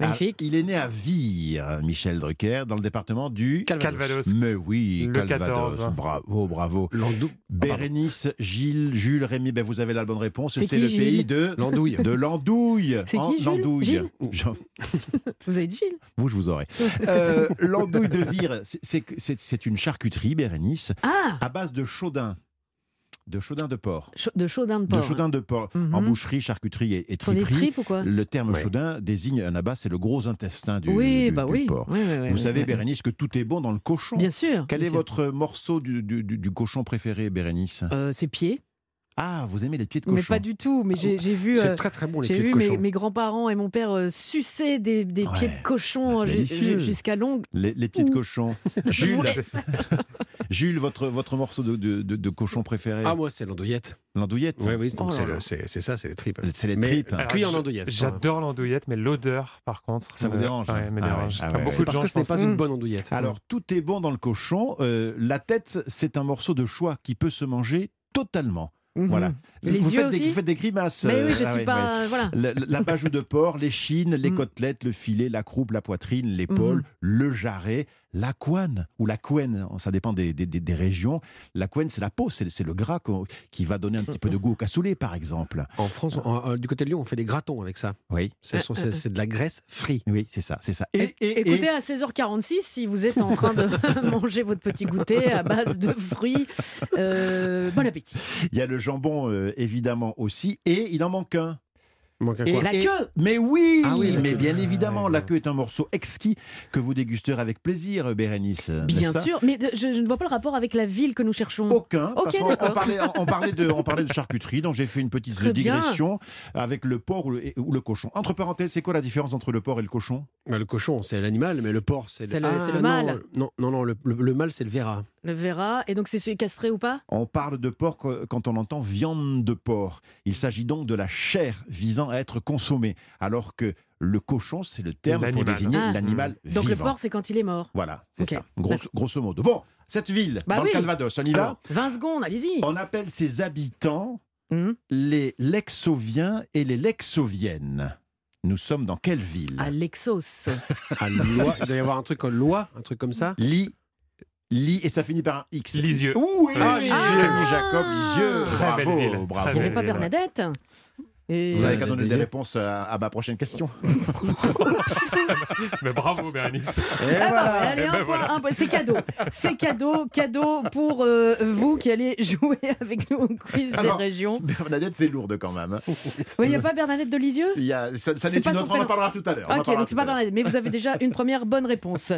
Magnifique. Ah, il est né à Vire, Michel Drucker, dans le département du Calvados. Mais oui, Le Calvados. 14. Bravo, bravo. Landou. Bérénice, Gilles, Jules, Rémi, ben vous avez la bonne réponse. C'est le Gilles pays de L'andouille. de l'andouille. C'est qui, L'andouille. Gilles Jean- Vous avez du fil Vous, je vous aurai. Euh, L'andouille de Vire, c'est- c'est c'est- c'est une charcuterie, Bérénice, Ah à base de chaudin. De chaudin de porc. Ch- De chaudin de De porc. chaudin de porc. Mhm. En boucherie, charcuterie et, et Ce sont des triperie. tripes ou quoi Le terme Ouais. chaudin désigne un abat, c'est le gros intestin du, Oui, du- bah du oui. porc. Oui, oui, oui, Vous oui, savez, oui. Bérénice, que tout est bon dans le cochon. Bien sûr. Quel bien est sûr. votre morceau du, du- du- du cochon préféré, Bérénice? Euh, Ses pieds. Ah, vous aimez les pieds de cochon Mais pas du tout. Mais j'ai j'ai vu. C'est euh, très très bon les J'ai pieds vu de mes, cochon. mes grands-parents et mon père euh, sucer des, des Ouais. pieds de cochon Ah, jusqu'à l'ongle. les, les pieds de cochon. Je vous Jules, laisse. Jules votre, votre morceau de, de- de- de cochon préféré Ah moi c'est l'andouillette. L'andouillette Oui oui donc Oh c'est ça c'est les tripes. C'est les Mais- tripes. Alors, Cuit en je- andouillette. J'adore l'andouillette, mais l'odeur, par contre. Ça vous me- dérange, Ouais, hein me Ah dérange. ah ouais. beaucoup de parce gens, que je ce n'est pas Mm. une bonne andouillette. Alors, tout est bon dans le cochon. Euh, la tête, c'est un morceau de choix qui peut se manger totalement. Mhm. Voilà. Et les vous yeux faites Des, aussi vous faites des grimaces. Mais euh, oui, je ah suis ouais, pas. Voilà. ouais. Le- L'abajou de porc, les chines, les Mm. côtelettes, le filet, la croupe, la poitrine, l'épaule, Mhm. le jarret, la couenne ou la couenne, ça dépend des, des- des- des régions. La couenne, c'est la peau, c'est le gras qui va donner un petit peu de goût au cassoulet, par exemple. En France, en- en- du côté de Lyon, on fait des gratons avec ça. Oui, C'est de la graisse frite. oui, c'est ça, c'est ça. Et, et- et- Écoutez, à 16h46, si vous êtes en train de manger votre petit goûter à base de fruits, euh, bon appétit. il y a le jambon, euh, évidemment, aussi. Et il en manque un. Et- La queue Mais oui, Ah oui, mais queue. bien évidemment, Ah, la queue est un morceau exquis que vous dégusterez avec plaisir, Bérénice. Bien pas sûr, mais de- je, je ne vois pas le rapport avec la ville que nous cherchons. Aucun, parce qu'on on parlait, on, parlait de, on parlait de charcuterie, donc j'ai fait une petite Très bien. digression avec le porc ou le, ou le cochon. Entre parenthèses, c'est quoi la différence entre le porc et le cochon? Bah, Le cochon, c'est l'animal, mais le porc, c'est C'est le- Ah, c'est le mâle. Non, non, non, le, le- le mâle, c'est le verra. Le verra, et donc c'est celui castré ou pas? On parle de porc euh, quand on entend viande de porc. Il s'agit donc de la chair visant à être consommée, alors que le cochon, c'est le terme pour désigner Ah. l'animal Donc le vivant. porc, c'est quand il est mort. Voilà, c'est ça, grosso, grosso modo. Bon, cette ville, Bah dans oui. le Calvados, on y va Alors, 20 secondes, allez-y. On appelle ses habitants Hum, les Lexoviens et les Lexoviennes. Nous sommes dans quelle ville? À Lexos. À Loi, il doit y avoir un truc en loi, un truc comme ça. Li, Li, et ça finit par un X. Lisieux. Oui, Ah, Lisieux. Jacob Lisieux. Très bravo, belle ville, bravo. Il n'y avait belle pas ville. Bernadette Et- Vous n'avez qu'à Euh, donner des réponses à, à ma prochaine question. Mais bravo, Bérénice. Ah voilà. ouais, allez, un point, voilà. un point. C'est cadeau. C'est cadeau, cadeau pour euh, vous qui allez jouer avec nous au quiz des Alors, régions. Bernadette, c'est lourde quand même. hein. Oui, il n'y a pas Bernadette de Lisieux Il y a, ça, ça C'est n'est pas une autre, on en parlera tout à l'heure. on en Ok, parlera donc c'est tout pas à l'heure. Bernadette, mais vous avez déjà une première bonne réponse.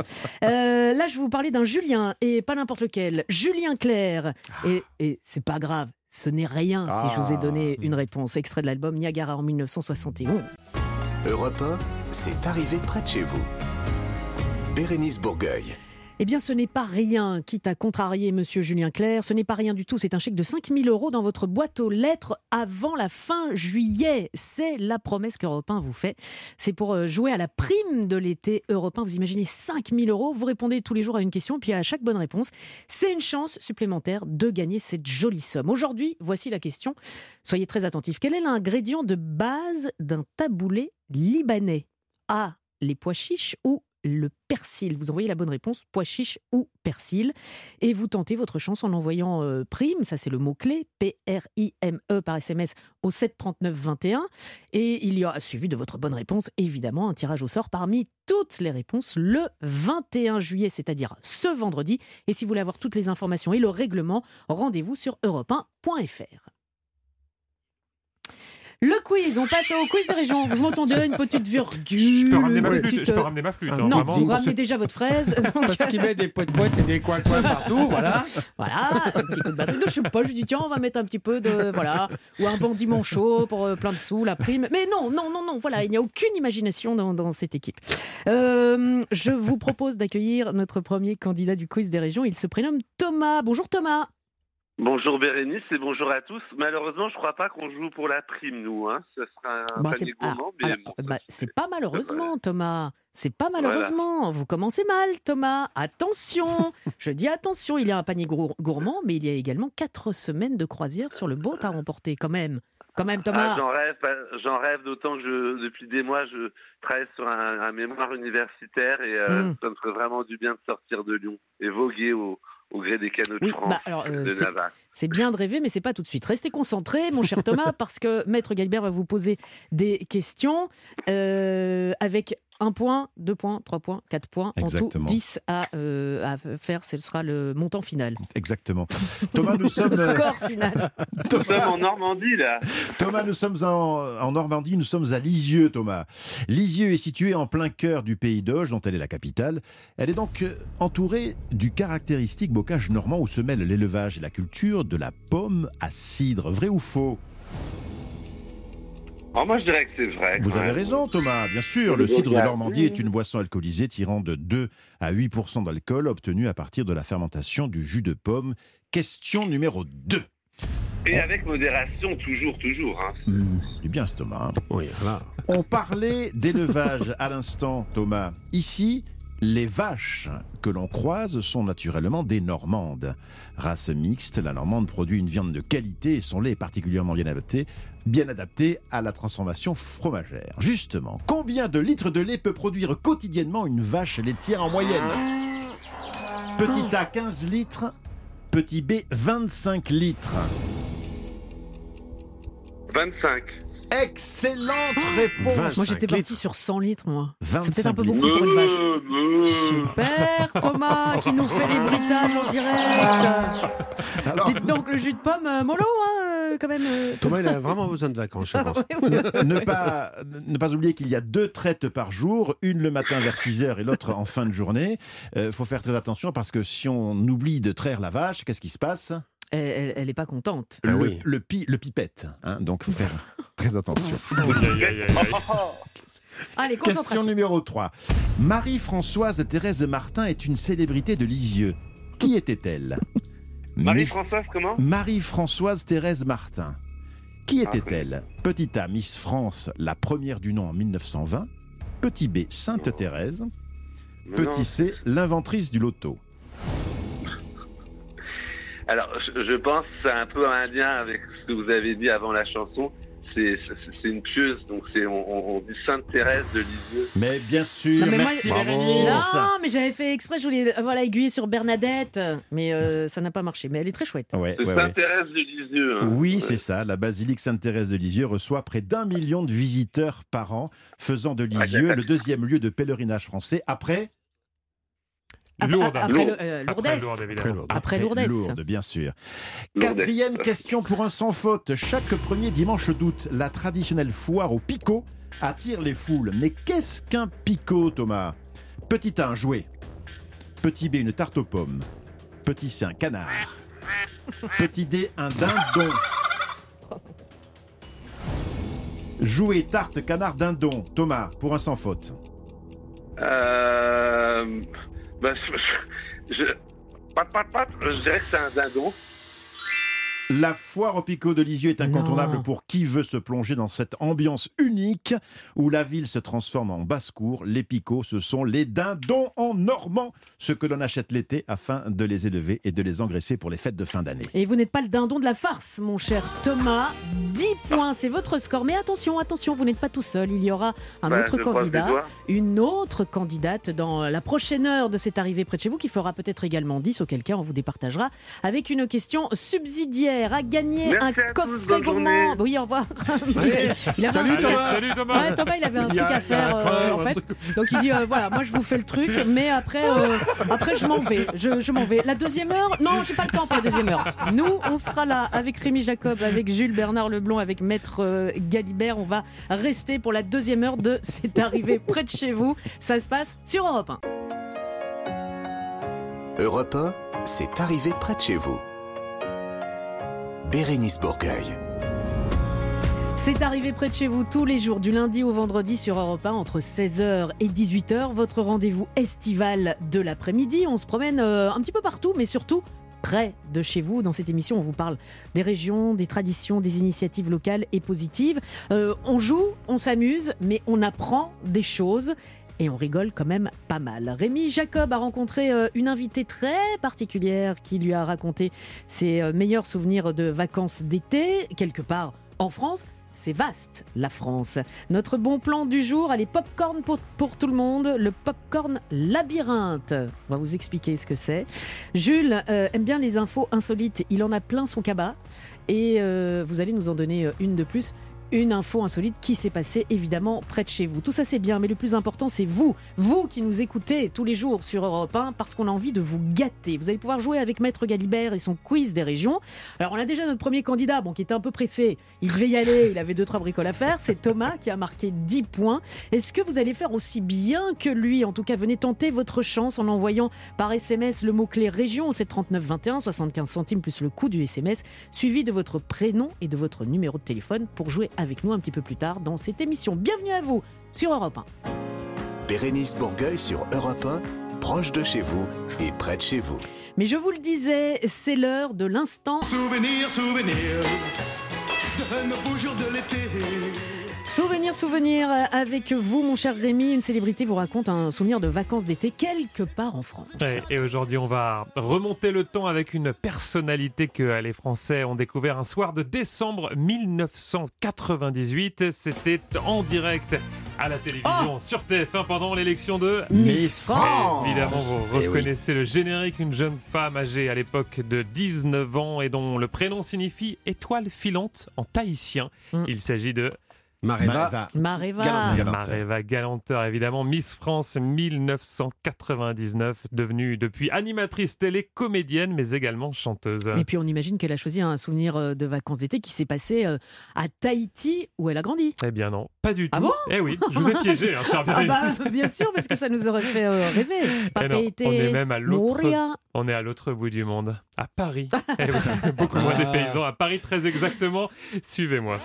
Euh, là, je vais vous parler d'un Julien, et pas n'importe lequel. Julien Clerc. Et, et c'est pas grave, ce n'est rien si je vous ai donné une réponse. Extrait de l'album Niagara en 1971. Europe 1, c'est arrivé près de chez vous. Bérénice Bourgueil. Eh bien, ce n'est pas rien, quitte à contrarier Monsieur Julien Clerc, ce n'est pas rien du tout. C'est un chèque de 5000 euros dans votre boîte aux lettres avant la fin juillet. C'est la promesse qu'Europe 1 vous fait. C'est pour euh, jouer à la prime de l'été Europe 1. Vous imaginez 5000 euros. Vous répondez tous les jours à une question, puis à chaque bonne réponse, c'est une chance supplémentaire de gagner cette jolie somme. Aujourd'hui, voici la question. Soyez très attentifs. Quel est l'ingrédient de base d'un taboulé libanais? A. Les pois chiches ou le persil. Vous envoyez la bonne réponse, pois chiche ou persil. Et vous tentez votre chance en envoyant euh, prime, ça c'est le mot-clé, P-R-I-M-E par SMS au 73921. Et il y aura, suivi de votre bonne réponse, évidemment, un tirage au sort parmi toutes les réponses le 21 juillet, c'est-à-dire ce vendredi. Et si vous voulez avoir toutes les informations et le règlement, rendez-vous sur europe1.fr. Le quiz, on passe au quiz de région. Vous m'entendez une petite virgule Je peux ramener ma une flûte. petite, Je peux euh, ramener ma flûte. Ah, hein, non, vraiment. vous ramenez déjà votre fraise. donc, Parce qu'il met des poètes poètes et des coins coins partout, voilà. Voilà, un petit coup de batterie. Je sais pas, je lui dis tiens, on va mettre un petit peu de voilà ou un bandit manchot pour euh, plein de sous, la prime. Mais non, non, non, non. Voilà, il n'y a aucune imagination dans, dans cette équipe. Euh, je vous propose d'accueillir notre premier candidat du quiz des régions. Il se prénomme Thomas. Bonjour Thomas. Bonjour Bérénice et bonjour à tous. Malheureusement, je crois pas qu'on joue pour la prime, nous. Hein. Ce sera un Bah, c'est- ah, bon, bah, c'est pas malheureusement. Thomas. C'est pas malheureusement. Vous commencez mal, Thomas. Attention. Je dis attention. Il y a un panier gour- gourmand, mais il y a également quatre semaines de croisière sur le boat à remporter, quand même. Quand même, Thomas. Ah, j'en rêve, j'en rêve d'autant que je, depuis des mois, je travaille sur un, un mémoire universitaire et euh, Mm. ça me ferait vraiment du bien de sortir de Lyon et voguer au, au gré des canaux de Oui, France, bah, alors, euh, de c'est- Navarre. C'est bien de rêver, mais c'est pas tout de suite. Restez concentrés, mon cher Thomas, parce que Maître Galbert va vous poser des questions euh, avec un point, deux points, trois points, quatre points, en tout 10 à, euh, à faire. Ce sera le montant final. Exactement. Thomas, nous sommes, Le euh, score final. Nous sommes en Normandie, là. Thomas, nous sommes en, en Normandie, nous sommes à Lisieux, Thomas. Lisieux est située en plein cœur du pays d'Auge, dont elle est la capitale. Elle est donc entourée du caractéristique bocage normand où se mêlent l'élevage et la culture de la pomme à cidre. Vrai ou faux? Alors, moi, je dirais que c'est vrai. Vous avez raison, Thomas. Bien sûr, le cidre de Normandie est une boisson alcoolisée tirant de 2 à 8% d'alcool obtenu à partir de la fermentation du jus de pomme. Question numéro 2. Et avec modération, toujours, toujours. Hein. C'est bien, ce Thomas. hein. Oui, voilà. On parlait d'élevage à l'instant, Thomas. Ici, les vaches que l'on croise sont naturellement des Normandes. Race mixte, la Normande produit une viande de qualité et son lait est particulièrement bien adapté, bien adapté à la transformation fromagère. Justement, combien de litres de lait peut produire quotidiennement une vache laitière en moyenne? Petit A, 15 litres. Petit B, 25 litres. 25. Excellente réponse. 25 Moi, j'étais parti sur 100 litres, moi. C'est 25 peut-être un peu litres. beaucoup pour une vache. Super, Thomas, qui nous fait les bruitages en direct. Alors, Dites donc le jus de pomme, euh, mollo, hein, euh, quand même. euh. Thomas, il a vraiment besoin de vacances, je pense. ne, ne pas, ne pas oublier qu'il y a deux traites par jour, une le matin vers 6h et l'autre en fin de journée. Il faut faire très attention parce que si on oublie de traire la vache, qu'est-ce qui se passe? Elle, elle, elle est pas contente. Ah le, oui. le, pi- le pipette. hein, donc il faut faire très attention. Aïe, aïe, aïe, aïe. Allez, Question numéro 3. Marie-Françoise Thérèse Martin est une célébrité de Lisieux. Qui était-elle? Marie-Françoise, comment? Marie-Françoise Thérèse Martin. Qui était-elle? Petit A, Miss France, la première du nom en 1920. Petit B, Sainte Thérèse. Petit. C, l'inventrice du loto. Alors, je, pense que c'est un peu un lien avec ce que vous avez dit avant la chanson. C'est une pieuse, donc c'est on, dit Sainte Thérèse de Lisieux. Mais bien sûr, Non, mais moi- merci. Non, mais j'avais fait exprès, je voulais voilà, aiguiller sur Bernadette, mais euh, ça n'a pas marché. Mais elle est très chouette. Ouais, ouais. Sainte Thérèse de Lisieux. hein. Oui, Ouais. c'est ça. La basilique Sainte-Thérèse de Lisieux reçoit près d'un million de visiteurs par an, faisant de Lisieux le deuxième lieu de pèlerinage français après Lourdes. Après, Lourdes. euh, Après Lourdes. Lourdes, évidemment. Lourdes. Après Lourdes. Lourdes, bien sûr. Lourdes. Quatrième question pour un sans faute. Chaque premier dimanche d'août, la traditionnelle foire au picot attire les foules. Mais qu'est-ce qu'un picot, Thomas? Petit A, un jouet. Petit B, une tarte aux pommes. Petit C, un canard. Petit D, un dindon. Jouet, tarte, canard, dindon. Thomas, pour un sans faute. Euh, bah, je, je, pat, pat, pat, je dirais que c'est un dindon. La foire au Picot de Lisieux est incontournable Non. pour qui veut se plonger dans cette ambiance unique où la ville se transforme en basse-cour. Les picots, ce sont les dindons en normand, ce que l'on achète l'été afin de les élever et de les engraisser pour les fêtes de fin d'année. Et vous n'êtes pas le dindon de la farce, mon cher Thomas. 10 points, c'est votre score. Mais attention, attention, vous n'êtes pas tout seul. Il y aura un Bah, autre candidat, une autre candidate dans la prochaine heure de cette arrivée près de chez vous qui fera peut-être également 10, auquel cas on vous départagera avec une question subsidiaire à gagner Merci un coffret gourmand. Oui, au revoir. Il avait un Salut, truc à- Thomas. Salut Thomas Ouais, Thomas, il avait un Il truc a- à a faire un euh, train, en un fait. truc. Donc il dit euh, voilà, moi je vous fais le truc, mais après, euh, après je m'en vais. Je, je m'en vais. La deuxième heure, non, j'ai pas le temps pour la deuxième heure. Nous, on sera là avec Rémi Jacob, avec Jules Bernard Leblond, avec Maître euh, Galibert. On va rester pour la deuxième heure de C'est arrivé près de chez vous. Ça se passe sur Europe 1. Europe 1, c'est arrivé près de chez vous. Bérénice Bourgueil. C'est arrivé près de chez vous tous les jours, du lundi au vendredi sur Europe 1, entre 16h et 18h. Votre rendez-vous estival de l'après-midi. On se promène euh, un petit peu partout, mais surtout près de chez vous. Dans cette émission, on vous parle des régions, des traditions, des initiatives locales et positives. Euh, on joue, on s'amuse, mais on apprend des choses. Et on rigole quand même pas mal. Rémi Jacob a rencontré euh, une invitée très particulière qui lui a raconté ses euh, meilleurs souvenirs de vacances d'été, quelque part en France. C'est vaste, la France. Notre bon plan du jour, allez, popcorn pour, pour tout le monde, le popcorn labyrinthe. On va vous expliquer ce que c'est. Jules euh, aime bien les infos insolites, il en a plein son cabas. Et vous allez nous en donner une de plus. Une info insolite qui s'est passée évidemment près de chez vous. Tout ça c'est bien, mais le plus important c'est vous, vous qui nous écoutez tous les jours sur Europe 1 parce qu'on a envie de vous gâter. Vous allez pouvoir jouer avec Maître Galibert et son quiz des régions. Alors on a déjà notre premier candidat, bon qui était un peu pressé. Il devait y aller, il avait deux trois bricoles à faire. C'est Thomas qui a marqué 10 points. Est-ce que vous allez faire aussi bien que lui? En tout cas, venez tenter votre chance en envoyant par SMS le mot-clé région au 739 21 75 centimes plus le coût du SMS suivi de votre prénom et de votre numéro de téléphone pour jouer avec nous un petit peu plus tard dans cette émission. Bienvenue à vous sur Europe 1. Bérénice Bourgueil sur Europe 1, proche de chez vous et près de chez vous. Mais je vous le disais, c'est l'heure de l'instant Souvenir, souvenir de nos beaux jours de l'été. Souvenir, souvenir avec vous, mon cher Rémi. Une célébrité vous raconte un souvenir de vacances d'été quelque part en France. Et aujourd'hui, on va remonter le temps avec une personnalité que euh, les Français ont découvert un soir de décembre 1998. C'était en direct à la télévision sur TF1 pendant l'élection de Miss France. Évidemment, vous Eh oui. reconnaissez le générique, une jeune femme âgée à l'époque de 19 ans et dont le prénom signifie étoile filante en tahitien. Mm. Il s'agit de Mareva. Mareva. Galanter. Mareva Galanter, évidemment, Miss France 1999, devenue depuis animatrice télé, comédienne, mais également chanteuse. Et puis on imagine qu'elle a choisi un souvenir euh, de vacances d'été qui s'est passé euh, à Tahiti où elle a grandi. Eh bien non, pas du tout. Ah bon? Eh oui, je vous ai piégé, hein, cher Ah bah, bien sûr, parce que ça nous aurait fait euh, rêver. Eh non, on est même à l'autre. On est à l'autre bout du monde, à Paris. Eh oui, beaucoup moins des paysans, à Paris très exactement. Suivez-moi.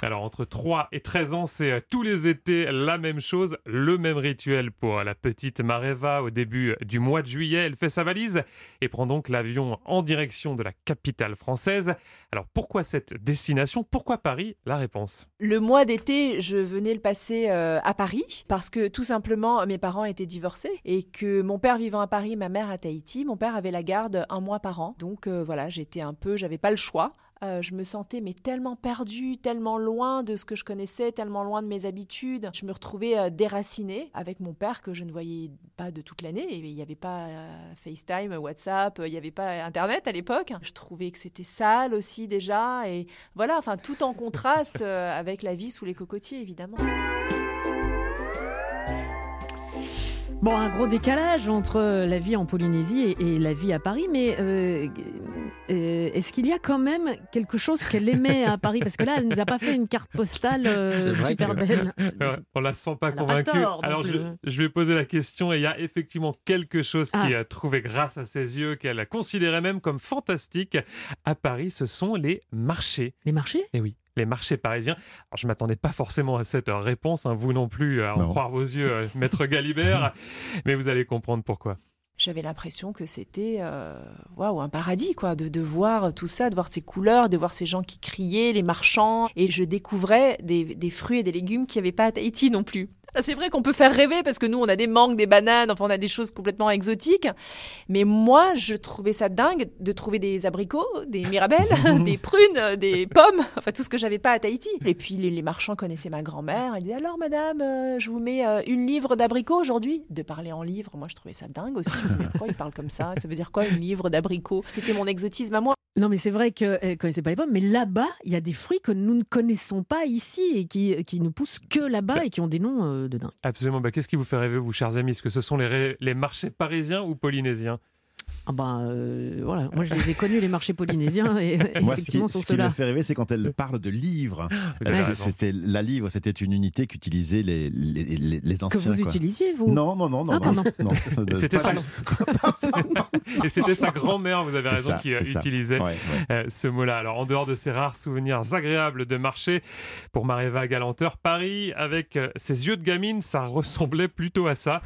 Alors entre 3 et 13 ans, c'est euh, tous les étés la même chose, le même rituel pour la petite Mareva au début du mois de juillet. Elle fait sa valise et prend donc l'avion en direction de la capitale française. Alors pourquoi cette destination? Pourquoi Paris? La réponse. Le mois d'été, je venais le passer euh, à Paris parce que tout simplement mes parents étaient divorcés et que mon père vivant à Paris, ma mère à Tahiti, mon père avait la garde un mois par an. Donc euh, voilà, j'étais un peu, j'avais pas le choix. Euh, je me sentais mais tellement perdue, tellement loin de ce que je connaissais, tellement loin de mes habitudes. Je me retrouvais euh, déracinée avec mon père que je ne voyais pas de toute l'année. Il n'y avait pas euh, FaceTime, WhatsApp, il n'y avait pas Internet à l'époque. Je trouvais que c'était sale aussi déjà. Et voilà, enfin tout en contraste avec la vie sous les cocotiers évidemment. Bon, un gros décalage entre la vie en Polynésie et, la vie à Paris, mais euh, est-ce qu'il y a quand même quelque chose qu'elle aimait à Paris? Parce que là, elle nous a pas fait une carte postale euh, super que- belle. On la sent pas Elle a pas convaincue. tort Alors plus, je, je vais poser la question et il y a effectivement quelque chose qui Ah. a trouvé grâce à ses yeux qu'elle considérait même comme fantastique à Paris. Ce sont les marchés. Les marchés? Et oui. Les marchés parisiens. Alors, je m'attendais pas forcément à cette euh, réponse, hein, vous non plus, à en Non. croire vos yeux, euh, maître Galibert, mais vous allez comprendre pourquoi. J'avais l'impression que c'était euh, waouh un paradis quoi, de, de voir tout ça, de voir ces couleurs, de voir ces gens qui criaient, les marchands, et je découvrais des, des fruits et des légumes qu'il n'y avait pas à Tahiti non plus. C'est vrai qu'on peut faire rêver parce que nous on a des mangues, des bananes, enfin on a des choses complètement exotiques. Mais moi je trouvais ça dingue de trouver des abricots, des mirabelles, des prunes, des pommes, enfin tout ce que j'avais pas à Tahiti. Et puis les, les marchands connaissaient ma grand-mère. Ils disaient alors madame, euh, je vous mets euh, une livre d'abricots aujourd'hui. De parler en livre, moi je trouvais ça dingue aussi. Je me disais pourquoi ils parlent comme ça? Ça veut dire quoi une livre d'abricots? C'était mon exotisme à moi. Non, mais c'est vrai qu'elle ne connaissait pas les pommes, mais là-bas, il y a des fruits que nous ne connaissons pas ici et qui, qui ne poussent que là-bas et qui ont des noms euh, Absolument. Bah, Qu'est-ce qui vous fait rêver, vous, chers amis? Est-ce que ce sont les marchés parisiens ou polynésiens? Ah ben euh, voilà, moi je les ai connus les marchés polynésiens et, et Moi, ce qui, effectivement sont ce qui me fait rêver, c'est quand elle parle de livres. Raison. c'était la livre, c'était une unité qu'utilisaient les, les, les, les Que anciens. vous quoi. utilisiez vous Non, non, non, non, Ah, non, non. Et c'était sa... Et c'était sa grand-mère, vous avez raison, ça, qui euh, utilisait Ouais, ouais. euh, ce mot-là. Alors, en dehors de ces rares souvenirs agréables de marché, pour Mareva Galanteur, Paris, avec euh, ses yeux de gamine, ça ressemblait plutôt à ça.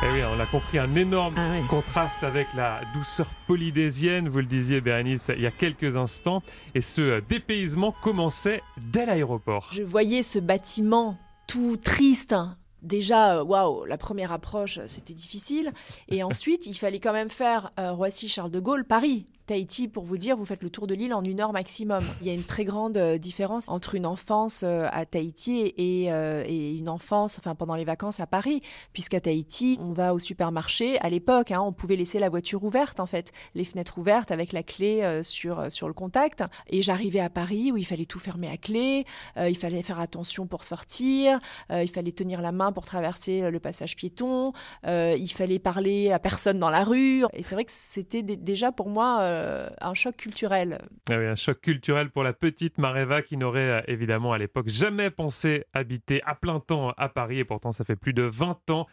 Et oui, on a compris un énorme Ah ouais. contraste avec la douceur polynésienne, vous le disiez Bérénice il y a quelques instants, et ce euh, dépaysement commençait dès l'aéroport. Je voyais ce bâtiment tout triste. Déjà, euh, waouh, la première approche, euh, c'était difficile. Et ensuite, il fallait quand même faire euh, Roissy-Charles de Gaulle, Paris. Tahiti, pour vous dire, vous faites le tour de l'île en une heure maximum. Il y a une très grande euh, différence entre une enfance euh, à Tahiti et, euh, et une enfance, enfin pendant les vacances à Paris, puisqu'à Tahiti, on va au supermarché. À l'époque, hein, on pouvait laisser la voiture ouverte, en fait, les fenêtres ouvertes avec la clé sur, le contact. Et j'arrivais à Paris où il fallait tout fermer à clé, il fallait faire attention pour sortir, il fallait tenir la main pour traverser le passage piéton, il fallait parler à personne dans la rue. Et c'est vrai que c'était dé- déjà pour moi euh, un choc culturel. Ah oui, un choc culturel pour la petite Mareva qui n'aurait euh, évidemment à l'époque jamais pensé habiter à plein temps à Paris et pourtant ça fait plus de 20 ans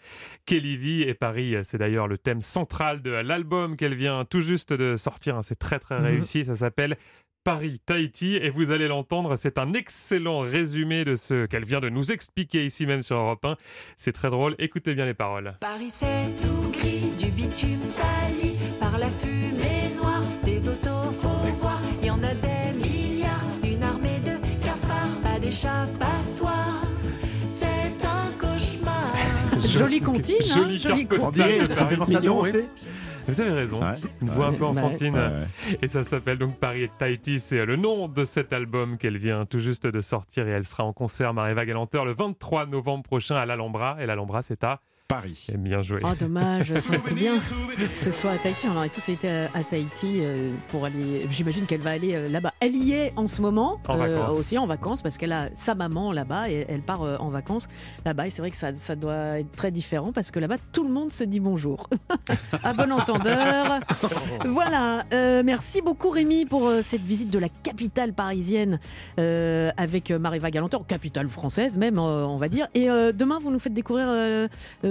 qu'elle y vit et Paris euh, c'est d'ailleurs le thème central de l'album qu'elle vient tout juste de sortir, c'est très très Mhm. réussi, ça s'appelle Paris Tahiti et vous allez l'entendre, c'est un excellent résumé de ce qu'elle vient de nous expliquer ici même sur Europe 1. C'est très drôle, écoutez bien les paroles. Paris c'est tout gris, du bitume sali par la fumée C'est un cauchemar. Jolie comptine, hein, Joli jolie de ça fait Paris. penser à. Dorothée. Vous avez raison. Ouais. Une voix un peu enfantine. Ouais. Et ça s'appelle donc Paris Tahiti. C'est le nom de cet album qu'elle vient tout juste de sortir et elle sera en concert Marie-Va Galanteur le 23 novembre prochain à l'Alhambra. Et l'Alhambra, c'est à Paris. Eh bien joué. Oh dommage, ça aurait été bien. Ce soit à Tahiti, on aurait tous été à, à Tahiti euh, pour aller. J'imagine qu'elle va aller euh, là-bas. Elle y est en ce moment, En vacances. aussi en vacances, parce qu'elle a sa maman là-bas et elle part euh, en vacances là-bas. Et c'est vrai que ça, ça doit être très différent parce que là-bas, tout le monde se dit bonjour. à bon entendeur. voilà. euh, merci beaucoup Rémi pour euh, cette visite de la capitale parisienne euh, avec euh, Marie-Va Galanteur, capitale française même, euh, on va dire. Et euh, demain, vous nous faites découvrir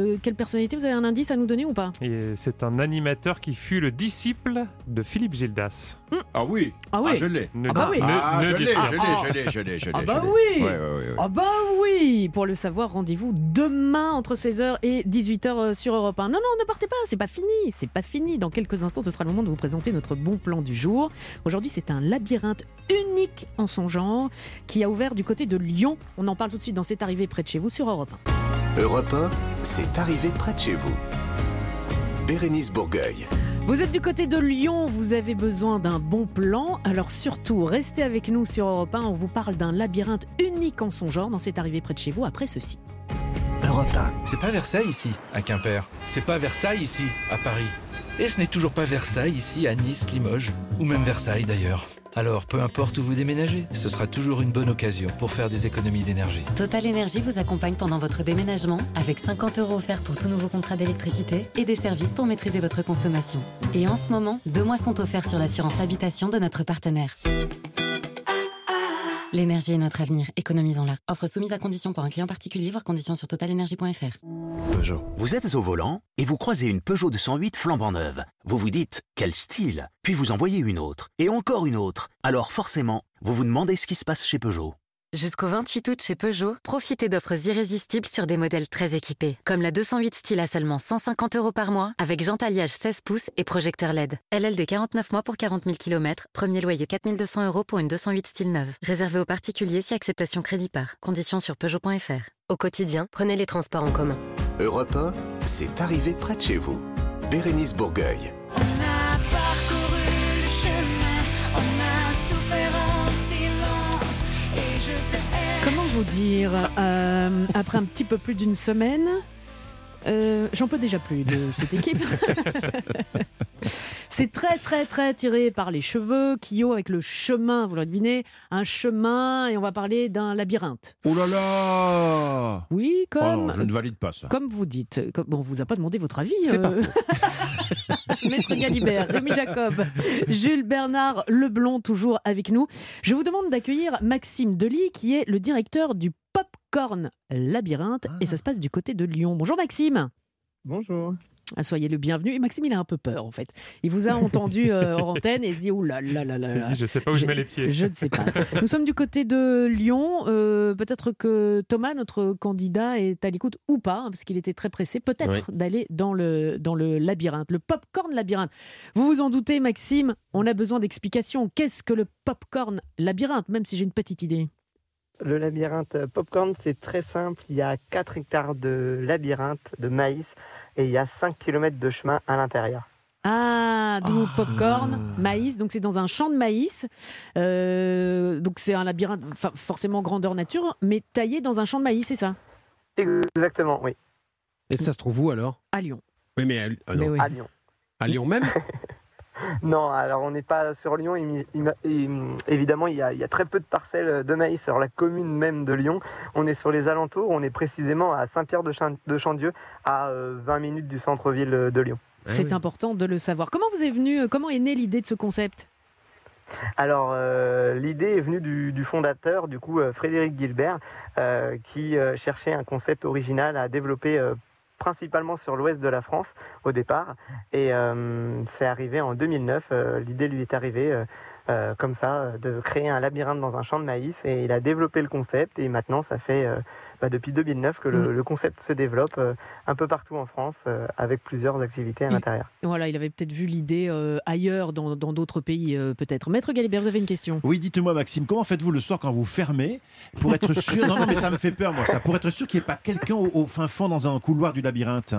euh, euh, quelle personnalité Vous avez un indice à nous donner ou pas Et c'est un animateur qui fut le disciple de Philippe Gildas. Ah oui. Ah oui. Ah, je l'ai. Ne Ah bah oui. ne- Ah, ne je l'ai, je l'ai, je l'ai, je l'ai, je l'ai. Ah bah oui Ouais, ouais, ouais, ouais. Ah bah oui Pour le savoir, rendez-vous demain entre 16h et 18h sur Europe 1. Non, non, ne partez pas, c'est pas fini, c'est pas fini. Dans quelques instants, ce sera le moment de vous présenter notre bon plan du jour. Aujourd'hui, c'est un labyrinthe unique en son genre qui a ouvert du côté de Lyon. On en parle tout de suite dans C'est arrivé près de chez vous sur Europe 1. Europe 1, c'est arrivé près de chez vous. Bérénice Bourgueil. Vous êtes du côté de Lyon, vous avez besoin d'un bon plan, alors surtout restez avec nous sur Europe 1, on vous parle d'un labyrinthe unique en son genre dans C'est arrivé près de chez vous après ceci. Europe 1. C'est pas Versailles ici, à Quimper. C'est pas Versailles ici, à Paris. Et ce n'est toujours pas Versailles ici, à Nice, Limoges, ou même Versailles d'ailleurs. Alors, peu importe où vous déménagez, ce sera toujours une bonne occasion pour faire des économies d'énergie. Total Énergie vous accompagne pendant votre déménagement avec 50 euros offerts pour tout nouveau contrat d'électricité et des services pour maîtriser votre consommation. Et en ce moment, deux mois sont offerts sur l'assurance habitation de notre partenaire. L'énergie est notre avenir, économisons-la. Offre soumise à condition pour un client particulier, voir conditions sur totalenergie.fr. Peugeot. Vous êtes au volant et vous croisez une Peugeot 208 flambant neuve. Vous vous dites quel style Puis vous en voyez une autre et encore une autre. Alors forcément, vous vous demandez ce qui se passe chez Peugeot. Jusqu'au 28 août chez Peugeot, profitez d'offres irrésistibles sur des modèles très équipés, comme la 208 style à seulement 150 euros par mois, avec jantalliage 16 pouces et projecteur LED. LLD 49 mois pour 40 000 km, premier loyer 4200 euros pour une 208 style neuve. Réservé aux particuliers si acceptation crédit par. Conditions sur Peugeot.fr. Au quotidien, prenez les transports en commun. Europe 1, c'est arrivé près de chez vous. Bérénice Bourgueil. Vous dire euh, Après un petit peu plus d'une semaine, euh, j'en peux déjà plus de cette équipe. C'est très très très tiré par les cheveux. Kyo avec le chemin, vous le devinez, un chemin et on va parler d'un labyrinthe. Oh là là Oui, Oh comme non, je ne valide pas ça. comme vous dites. Comme, on vous a pas demandé votre avis. C'est pas Maître Galibert, Rémi Jacob, Jules Bernard Leblond, toujours avec nous. Je vous demande d'accueillir Maxime Delis, qui est le directeur du Popcorn Labyrinthe, et ça se passe du côté de Lyon. Bonjour Maxime. Bonjour. Soyez le bienvenu. Et Maxime, il a un peu peur, en fait. Il vous a entendu euh, hors antenne et il se dit Ouh là là là là. Dit, je sais pas où je mets les pieds. Je ne sais pas. Nous sommes du côté de Lyon. Euh, peut-être que Thomas, notre candidat, est à l'écoute ou pas, hein, parce qu'il était très pressé, peut-être, d'aller dans le, dans le labyrinthe, le popcorn labyrinthe. Vous vous en doutez, Maxime, on a besoin d'explications. Qu'est-ce que le popcorn labyrinthe, même si j'ai une petite idée? Le labyrinthe Popcorn, c'est très simple. Il y a 4 hectares de labyrinthe de maïs et il y a 5 km de chemin à l'intérieur. Ah, d'où popcorn, maïs. Donc c'est dans un champ de maïs. Euh, donc c'est un labyrinthe, enfin, forcément grandeur nature, mais taillé dans un champ de maïs, c'est ça? Exactement, oui. Et ça se trouve où alors? À Lyon. Oui, mais à, ah non. Mais oui. À Lyon. À Lyon même? Non, alors on n'est pas sur Lyon. Il- il- il- évidemment, il y, a, il y a très peu de parcelles de maïs sur la commune même de Lyon. On est sur les alentours. On est précisément à Saint-Pierre-de-Chandieu, à euh, 20 minutes du centre-ville de Lyon. C'est important de le savoir. Comment vous est venu, euh, comment est née l'idée de ce concept? Alors, euh, l'idée est venue du, du fondateur, du coup, euh, Frédéric Gilbert, euh, qui euh, cherchait un concept original à développer euh, principalement sur l'ouest de la France au départ. Et euh, c'est arrivé en 2009. euh, l'idée lui est arrivée euh, comme ça, de créer un labyrinthe dans un champ de maïs. Et il a développé le concept. Et maintenant, ça fait bah, depuis 2009 que le, Mm. le concept se développe euh, un peu partout en France, euh, avec plusieurs activités à l'intérieur. Voilà, il avait peut-être vu l'idée euh, ailleurs, dans dans d'autres pays, euh, peut-être. Maître Galibert, vous avez une question? Oui, dites-moi, Maxime, comment faites-vous le soir quand vous fermez pour être sûr? Non, non, mais ça me fait peur, moi, ça. Pour être sûr qu'il n'y ait pas quelqu'un au, au fin fond dans un couloir du labyrinthe.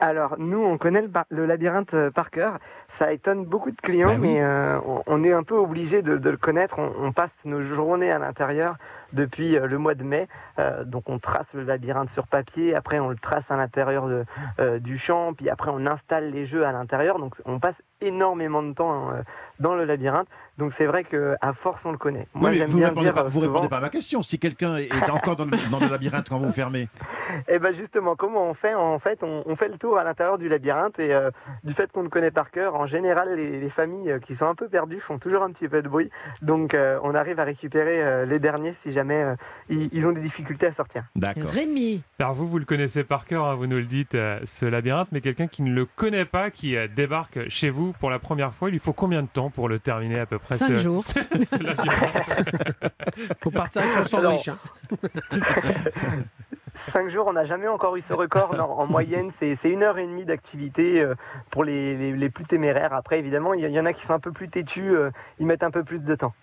Alors, nous, on connaît le, labyrinthe euh, par cœur. Ça étonne beaucoup de clients, Bah oui. mais euh, on, on est un peu obligé de, de le connaître. On, on passe nos journées à l'intérieur depuis euh, le mois de mai. Euh, donc, on trace le labyrinthe sur papier. Après, on le trace à l'intérieur euh, du champ. Puis après, on installe les jeux à l'intérieur. Donc, on passe énormément de temps euh, dans le labyrinthe. Donc, c'est vrai qu'à force, on le connaît. Moi, Oui, mais vous bien répondez pas, répondez à ma question. Si quelqu'un est encore dans le, dans le labyrinthe quand vous fermez, Eh ben justement, comment on fait? En fait, on, on fait le tour à l'intérieur du labyrinthe et euh, du fait qu'on le connaît par cœur, en général, les, les familles qui sont un peu perdues font toujours un petit peu de bruit. Donc, euh, on arrive à récupérer euh, les derniers si jamais euh, ils, ils ont des difficultés à sortir. D'accord. Rémi. Alors vous, vous le connaissez par cœur, hein, vous nous le dites, euh, ce labyrinthe, mais quelqu'un qui ne le connaît pas, qui euh, débarque chez vous pour la première fois, il lui faut combien de temps pour le terminer à peu près Cinq ce- jours. ce labyrinthe Faut partir avec son sandwich. hein. Cinq jours, on n'a jamais encore eu ce record. Non, en moyenne, c'est une heure et demie d'activité euh, pour les, les- les plus téméraires. Après, évidemment, il y, y en a qui sont un peu plus têtus, ils mettent un peu plus de temps.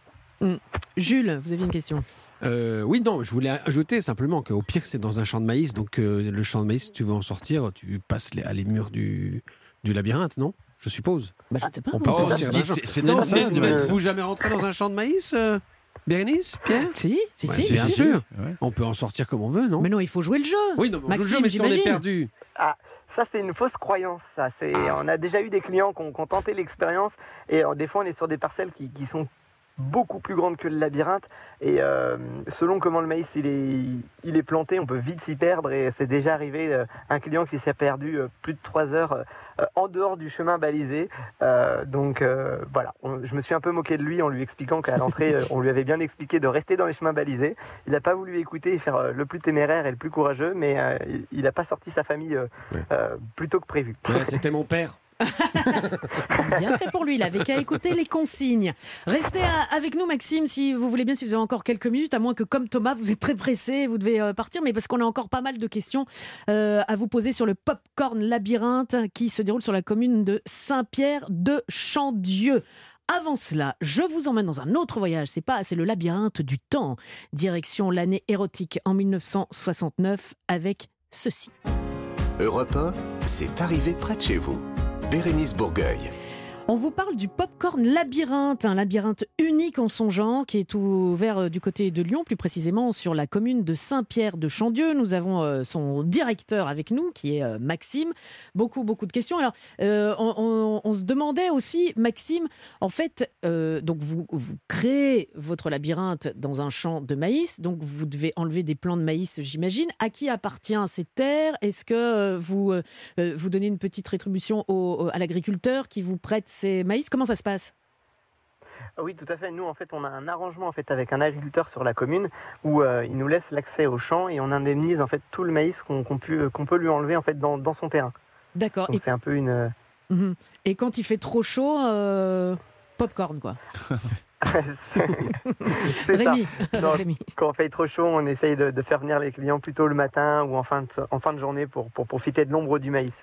Jules, vous aviez une question Euh, oui, non, je voulais ajouter simplement qu'au pire, c'est dans un champ de maïs. Donc, euh, le champ de maïs, si tu veux en sortir, tu passes les, à les murs du, du labyrinthe, non? Je suppose. bah, Je ne sais pas. On peut en c'est sortir Non, n'êtes-vous jamais rentré dans un champ de maïs, euh, Bérénice Pierre? Si, si, Ouais, si. Bien si. sûr. Ouais. On peut en sortir comme on veut, non? Mais non, il faut jouer le jeu. Oui, non, mais on joue le jeu, mais si on est perdu. Ah, ça c'est une fausse croyance. Ça, c'est, on a déjà eu des clients qui ont, qui ont tenté l'expérience et euh, des fois on est sur des parcelles qui, qui sont beaucoup plus grandes que le labyrinthe et euh, selon comment le maïs il est, il est planté, on peut vite s'y perdre et c'est déjà arrivé euh, un client qui s'est perdu euh, plus de trois heures euh, en dehors du chemin balisé. Euh, donc euh, voilà, On- je me suis un peu moqué de lui en lui expliquant qu'à l'entrée on lui avait bien expliqué de rester dans les chemins balisés. Il n'a pas voulu écouter et faire euh, le plus téméraire et le plus courageux, mais euh, il- n'a pas sorti sa famille euh, euh, plus tôt que prévu. Ouais, C'était mon père. Bien fait pour lui, il avait qu'à écouter les consignes. Restez avec nous, Maxime, si vous voulez bien, si vous avez encore quelques minutes, à moins que, comme Thomas, vous êtes très pressé, vous devez euh, partir, mais parce qu'on a encore pas mal de questions euh, à vous poser sur le Popcorn Labyrinthe qui se déroule sur la commune de Saint-Pierre de Chandieu. Avant cela, je vous emmène dans un autre voyage. C'est pas, c'est le labyrinthe du temps. Direction l'année érotique en 1969 avec ceci. Europe 1, c'est arrivé près de chez vous. Bérénice Bourgueil. On vous parle du Popcorn Labyrinthe, un labyrinthe unique en son genre qui est ouvert euh, du côté de Lyon, plus précisément sur la commune de Saint-Pierre de Chandieu. Nous avons euh, son directeur avec nous, qui est euh, Maxime. Beaucoup, beaucoup de questions. Alors, on- on se demandait aussi, Maxime, en fait, euh, donc vous, vous créez votre labyrinthe dans un champ de maïs, donc vous devez enlever des plants de maïs, j'imagine. À qui appartient ces terres? Est-ce que euh, vous, euh, vous donnez une petite rétribution au- au- à l'agriculteur qui vous prête ces maïs? Comment ça se passe? Oui, tout à fait. Nous, en fait, on a un arrangement en fait avec un agriculteur sur la commune où euh, il nous laisse l'accès au champ et on indemnise en fait tout le maïs qu'on peut lui enlever en fait dans, dans son terrain. D'accord. C'est un peu une. Mhm. Et quand il fait trop chaud, euh, popcorn quoi. c'est ça. Rémi. Quand il fait trop chaud, on essaye de, de faire venir les clients plutôt le matin ou en fin de, en fin de journée pour, pour profiter de l'ombre du maïs.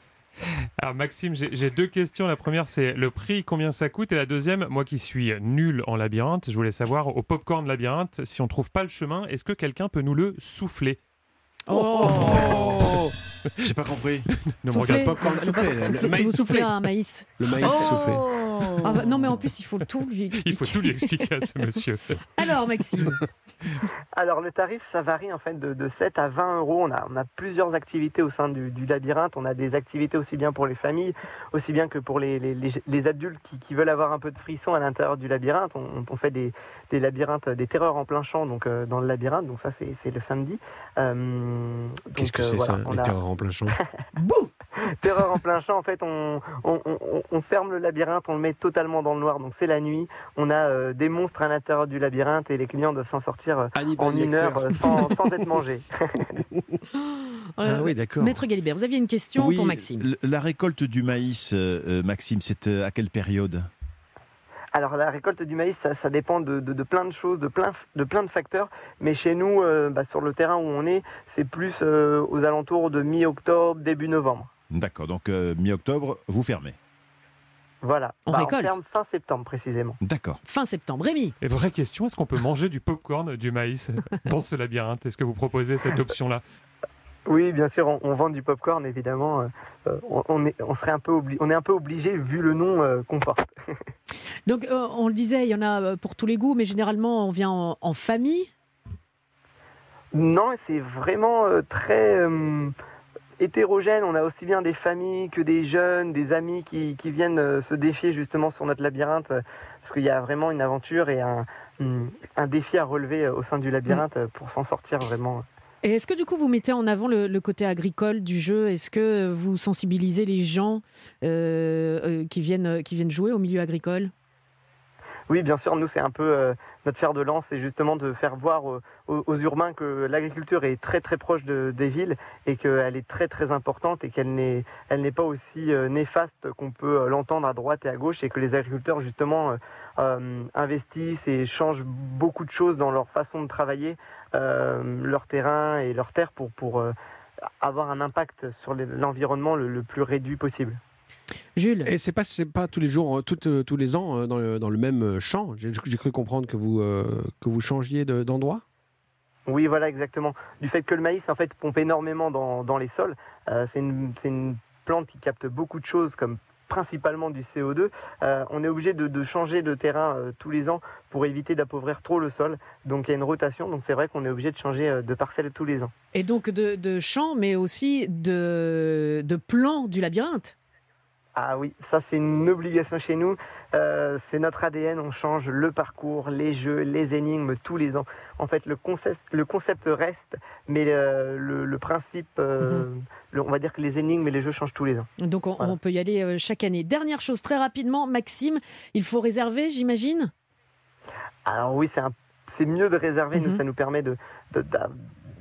Alors Maxime, j'ai j'ai deux questions. La première, c'est le prix, combien ça coûte? Et la deuxième, moi qui suis nul en labyrinthe, je voulais savoir, au popcorn labyrinthe, si on trouve pas le chemin, est-ce que quelqu'un peut nous le souffler? Oh, J'ai pas compris. Ne me Soufflez. regarde pas comme Le- souffler, le- maïs si vous soufflez soufflé. un maïs. Le maïs Oh. soufflé. Ah bah, non mais en plus il faut tout lui Il expliquer. faut tout lui expliquer à ce monsieur. Alors Maxime. Alors le tarif, ça varie en fait de, de 7 à 20 euros. On a, on a plusieurs activités au sein du, du labyrinthe. On a des activités aussi bien pour les familles, aussi bien que pour les, les- les- les adultes qui, qui veulent avoir un peu de frisson à l'intérieur du labyrinthe. On, on fait des, des labyrinthes, des terreurs en plein champ donc euh, dans le labyrinthe. Donc ça c'est le samedi. Euh, Qu'est-ce que euh, c'est voilà, ça, on les a- terreurs en plein champ? Terreur en plein champ, en fait, on, on, on- on ferme le labyrinthe, on le met totalement dans le noir, donc c'est la nuit. On a euh, des monstres à l'intérieur du labyrinthe et les clients doivent s'en sortir euh, Hannibal en une heure euh, sans, sans être mangés. Ah oui, d'accord. Maître Galibert, vous aviez une question Oui, pour Maxime. La récolte du maïs, Maxime, c'est euh, à quelle période? Alors la récolte du maïs, ça, ça dépend de, de- de plein de choses, de plein, de plein de facteurs. Mais chez nous, euh, bah, sur le terrain où on est, c'est plus euh, aux alentours de mi-octobre, début novembre. D'accord, donc euh, mi-octobre, vous fermez. Voilà. On Bah, récolte. ferme fin septembre précisément. D'accord. Fin septembre. Rémi. Et vraie question, est-ce qu'on peut manger du popcorn, du maïs dans ce labyrinthe? Est-ce que vous proposez cette option-là? Oui, bien sûr, on, on vend du popcorn évidemment. Euh, on, on est, on serait un peu obli- on est un peu obligé vu le nom euh, qu'on porte. Donc, euh, on le disait, il y en a euh, pour tous les goûts, mais généralement, on vient en, en famille. Non, c'est vraiment euh, très euh, hétérogène. On a aussi bien des familles que des jeunes, des amis qui, qui viennent se défier justement sur notre labyrinthe, parce qu'il y a vraiment une aventure et un, un- un défi à relever au sein du labyrinthe pour s'en sortir vraiment. Et est-ce que du coup, vous mettez en avant le, le côté agricole du jeu? Est-ce que vous sensibilisez les gens euh, qui, viennent, qui viennent jouer au milieu agricole? Oui, bien sûr, nous, c'est un peu euh, notre fer de lance, c'est justement de faire voir aux, urbains que l'agriculture est très très proche de- des villes et qu'elle est très très importante et qu'elle n'est elle n'est pas aussi euh, néfaste qu'on peut euh, l'entendre à droite et à gauche et que les agriculteurs, justement, investissent et changent beaucoup de choses dans leur façon de travailler, leur terrain et leur terre pour, avoir un impact sur l'environnement le- le plus réduit possible. Jules Et c'est pas, c'est pas tous les jours, euh, tout, euh, tous les ans euh, dans le, dans le même champ. J'ai j'ai cru comprendre que vous, euh, que vous changiez de- d'endroit. Oui, voilà, exactement. Du fait que le maïs, en fait, pompe énormément dans, dans les sols. Euh, c'est une, c'est une plante qui capte beaucoup de choses, comme principalement du CO2. Euh, on est obligé de, de changer de terrain euh, tous les ans pour éviter d'appauvrir trop le sol. Donc il y a une rotation. Donc c'est vrai qu'on est obligé de changer euh, de parcelle tous les ans. Et donc de, de chants, mais aussi de, de plans du labyrinthe Ah oui, ça c'est une obligation chez nous. Euh, c'est notre ADN, on change le parcours, les jeux, les énigmes tous les ans. En fait, le concept, le concept reste, mais le, le- le principe, euh, le- on va dire que les énigmes et les jeux changent tous les ans. Donc on, on peut y aller euh, chaque année. Dernière chose, très rapidement, Maxime, il faut réserver, j'imagine? Alors oui, c'est mieux de réserver, Mhm. nous, ça nous permet de,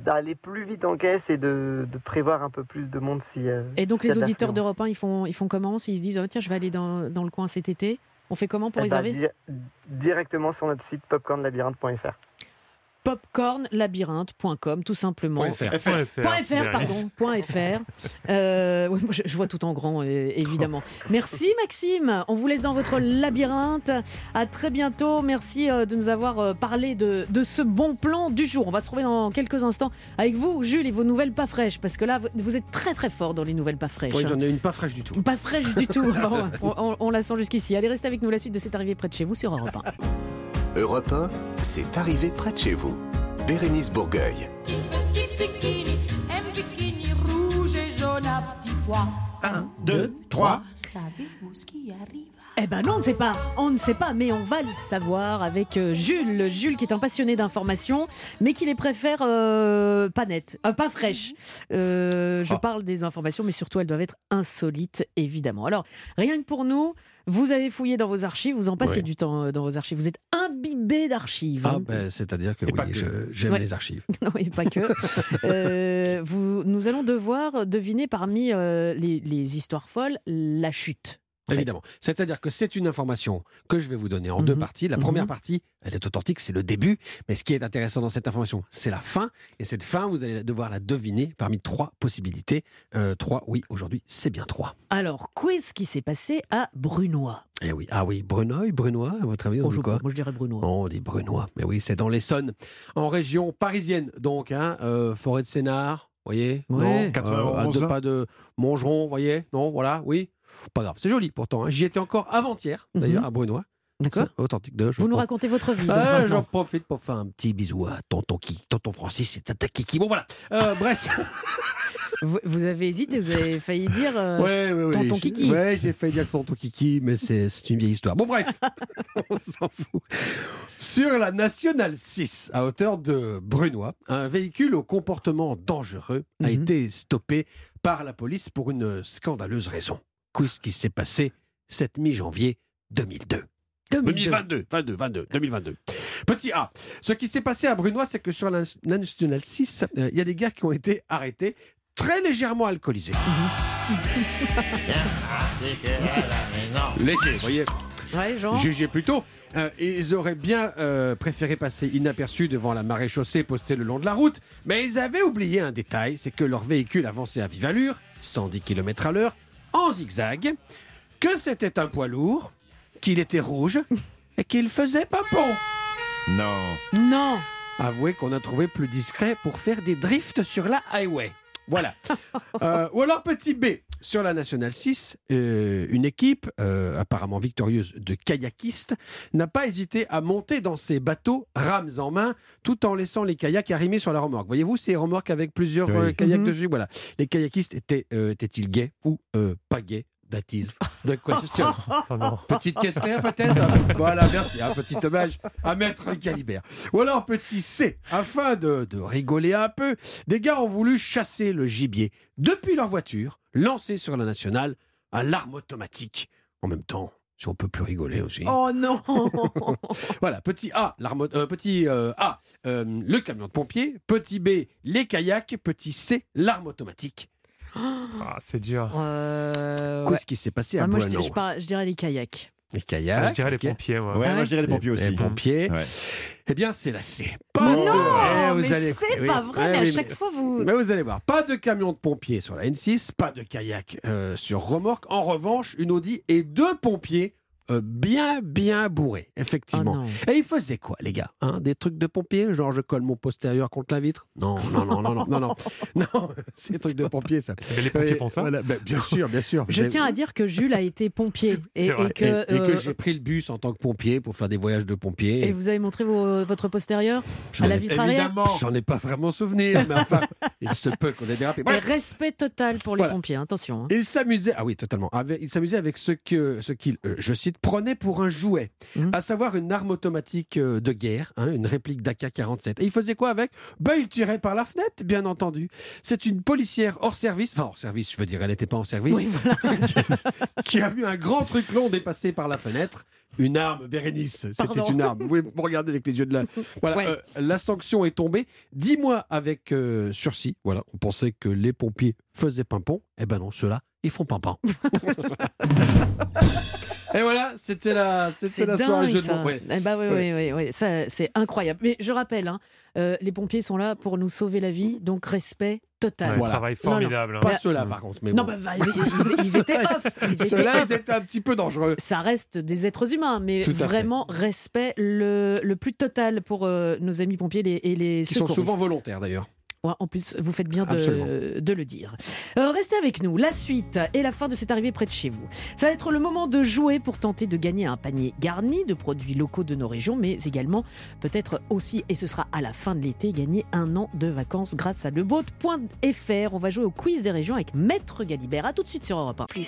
d'aller plus vite en caisse et de, de prévoir un peu plus de monde si. euh, Et donc les auditeurs d'Europe 1, ils font, ils font comment S'ils se disent, oh, tiens, je vais aller dans, dans le coin cet été, on fait comment pour Eh ben, réserver di- directement sur notre site popcornlabyrinthe.fr. popcornlabyrinthe.com tout simplement. Point fr. Point fr, fr, pardon. Point fr. Euh, je, je vois tout en grand, euh, évidemment. Merci Maxime. On vous laisse dans votre labyrinthe. À très bientôt. Merci euh, de nous avoir parlé de, de ce bon plan du jour. On va se retrouver dans quelques instants avec vous, Jules, et vos nouvelles pas fraîches. Parce que là, vous- vous êtes très très fort dans les nouvelles pas fraîches. Oui, j'en ai une pas fraîche du tout. Pas fraîche du tout. Bon, on, on- on la sent jusqu'ici. Allez, restez avec nous. La suite de cette arrivée près de chez vous sur Europe 1. Europe 1, c'est arrivé près de chez vous. Bérénice Bourgueil. Un bikini rouge et jaune à petits pois. Un, deux, trois. Savez-vous ce qui arrive? Eh ben non, on ne sait pas. On ne sait pas, mais on va le savoir avec euh, Jules. Jules qui est un passionné d'informations, mais qui les préfère euh, pas nettes, euh, pas fraîches. Euh, je Ah. parle des informations, mais surtout elles doivent être insolites, évidemment. Alors, rien que pour nous, vous avez fouillé dans vos archives, vous en passez Oui. du temps dans vos archives. Vous êtes imbibé d'archives. Ah, hein. ben, c'est-à-dire que Et oui, j'aime Ouais. les archives. non, et pas que. Euh, vous, nous allons devoir deviner parmi euh, les, les histoires folles la chute. Évidemment. C'est-à-dire que c'est une information que je vais vous donner en deux Mhm. parties. La Mhm. première partie, elle est authentique, c'est le début. Mais ce qui est intéressant dans cette information, c'est la fin. Et cette fin, vous allez devoir la deviner parmi trois possibilités. Euh, trois, oui, aujourd'hui, c'est bien trois. Alors, quiz qui s'est passé à Brunois. Eh oui, ah oui, Bruneuil, Brunois, à votre avis, on dit quoi moi, je dirais Brunois. On dit Brunois. Mais oui, c'est dans l'Essonne, en région parisienne, donc, hein, euh, forêt de Sénart, voyez Ouais. Non 91. Euh, de- pas de Montgeron, voyez Non, voilà, oui. Pas grave, c'est joli pourtant. hein. J'y étais encore avant-hier, d'ailleurs, Mhm. à Brunois. D'accord. Authentique de. Vous nous racontez votre vie. Ah. J'en profite pour faire un petit bisou à tonton, Ki- tonton Francis et tata Kiki. Bon, voilà. Euh, bref. vous, avez hésité, vous avez failli dire euh, Ouais, ouais, ouais. tonton Kiki. Ouais, j'ai failli dire tonton Kiki, mais c'est c'est une vieille histoire. Bon, bref, on s'en fout. Sur la Nationale 6, à hauteur de Brunois, un véhicule au comportement dangereux a Mhm. été stoppé par la police pour une scandaleuse raison. Qu'est-ce qui s'est passé cette mi-janvier 2002 2022, 22, 22, 2022. Petit A. Ce qui s'est passé à Brunois, c'est que sur la la Nationale 6, euh, il y a des gars qui ont été arrêtés très légèrement alcoolisés. Léger, vous voyez. Ouais, Jean. Jugez plutôt. Euh, ils auraient bien euh, préféré passer inaperçus devant la marée chaussée postée le long de la route, mais ils avaient oublié un détail, c'est que leur véhicule avançait à vive allure, 110 km à l'heure, en zigzag, que c'était un poids lourd, qu'il était rouge et qu'il faisait pas bon. Non. Non. Avouez qu'on a trouvé plus discret pour faire des drifts sur la highway. Voilà. Euh, ou alors petit B, sur la Nationale 6, euh, une équipe, euh, apparemment victorieuse de kayakistes, n'a pas hésité à monter dans ses bateaux, rames en main, tout en laissant les kayaks arrimés sur la remorque. Voyez-vous ces remorques avec plusieurs Oui. kayaks Mhm. dessus? Voilà. Les kayakistes étaient, étaient-ils gays ou pas gays Datise. De quoi question Oh. Petite caisse claire peut-être Voilà, merci. Un petit hommage à Maître Calibert. Ou alors petit C, afin de, de rigoler un peu, des gars ont voulu chasser le gibier depuis leur voiture, lancé sur la nationale à l'arme automatique. En même temps, si on peut plus rigoler aussi. Oh non Voilà, petit A, l'arme, euh, petit euh, A, euh, le camion de pompier. Petit B, les kayaks. Petit C, l'arme automatique. Ah, c'est dur. Euh, Qu'est-ce ouais. qui s'est passé à Ah, moi, je, Boineau je par- je dirais les kayaks. Les kayaks. Je dirais les pompiers, moi. Ouais, Ah moi je dirais les pompiers aussi. Les pompiers. Ouais. Eh bien, c'est la C. Mais de- non, Eh, vous mais allez- c'est oui, pas vrai, ouais, mais à oui, chaque mais- fois vous... Mais vous allez voir, pas de camion de pompiers sur la N6, pas de kayak euh, sur remorque. En revanche, une Audi et deux pompiers bien, bien bourrés, effectivement. Oh et ils faisaient quoi, les gars hein Des trucs de pompiers Genre, je colle mon postérieur contre la vitre? Non, non, non, non, non, non, non. Non, c'est des trucs de pompiers, ça. Mais les pompiers Et font ça voilà, bah, Bien sûr, bien sûr. Je tiens à dire que Jules a été pompier et, que, et, et que euh, j'ai pris le bus en tant que pompier pour faire des voyages de pompiers. et vous avez montré vos- votre postérieur à la vitre arrière. Évidemment. J'en ai pas vraiment souvenir, mais enfin, il se peut qu'on ait dérapé. Bref. respect total pour les Voilà. pompiers, attention. hein. Il s'amusait, ah oui, totalement. Avec- il s'amusait avec ce que, ce qu'il, euh, je cite, prenait pour un jouet, Mhm. à savoir une arme automatique euh, de guerre, hein, une réplique d'AK-47. Et il faisait quoi avec? Ben, il tirait par la fenêtre, bien entendu. C'est une policière hors service, enfin hors service, je veux dire, elle n'était pas en service, Oui, voilà. qui a vu un grand truc long dépasser par la fenêtre. Une arme, Bérénice, c'était une arme. Vous pouvez me regarder avec les yeux de la. Voilà, Ouais. euh, la sanction est tombée. Dix mois avec euh, sursis. Voilà, on pensait que les pompiers faisaient pimpon. Eh ben non, ceux-là, ils font pimpon. Et voilà, c'était la, c'était C'est la soirée jeu de mots. Ouais. Eh bah oui, Ouais. oui, oui, oui, ça, c'est incroyable. Mais je rappelle, hein, euh, les pompiers sont là pour nous sauver la vie, donc respect total. Ouais, Voilà. Travail Non, non. formidable. hein. Pas Bah, ceux-là, par contre. Mais Non, bon. bah, bah, ils, ils- ils étaient off. Ceux-là, ils étaient un petit peu dangereux. Ça reste des êtres humains, mais fait. vraiment respect le, le plus total pour euh, nos amis pompiers les- et les Qui sont souvent volontaires, d'ailleurs. Ouais, en plus, vous faites bien de, de le dire. Euh, restez avec nous. La suite et la fin de cette arrivée près de chez vous. Ça va être le moment de jouer pour tenter de gagner un panier garni de produits locaux de nos régions, mais également peut-être aussi, et ce sera à la fin de l'été, gagner un an de vacances grâce à leboat.fr. On va jouer au quiz des régions avec Maître Galibert. A tout de suite sur Europe 1. Plus.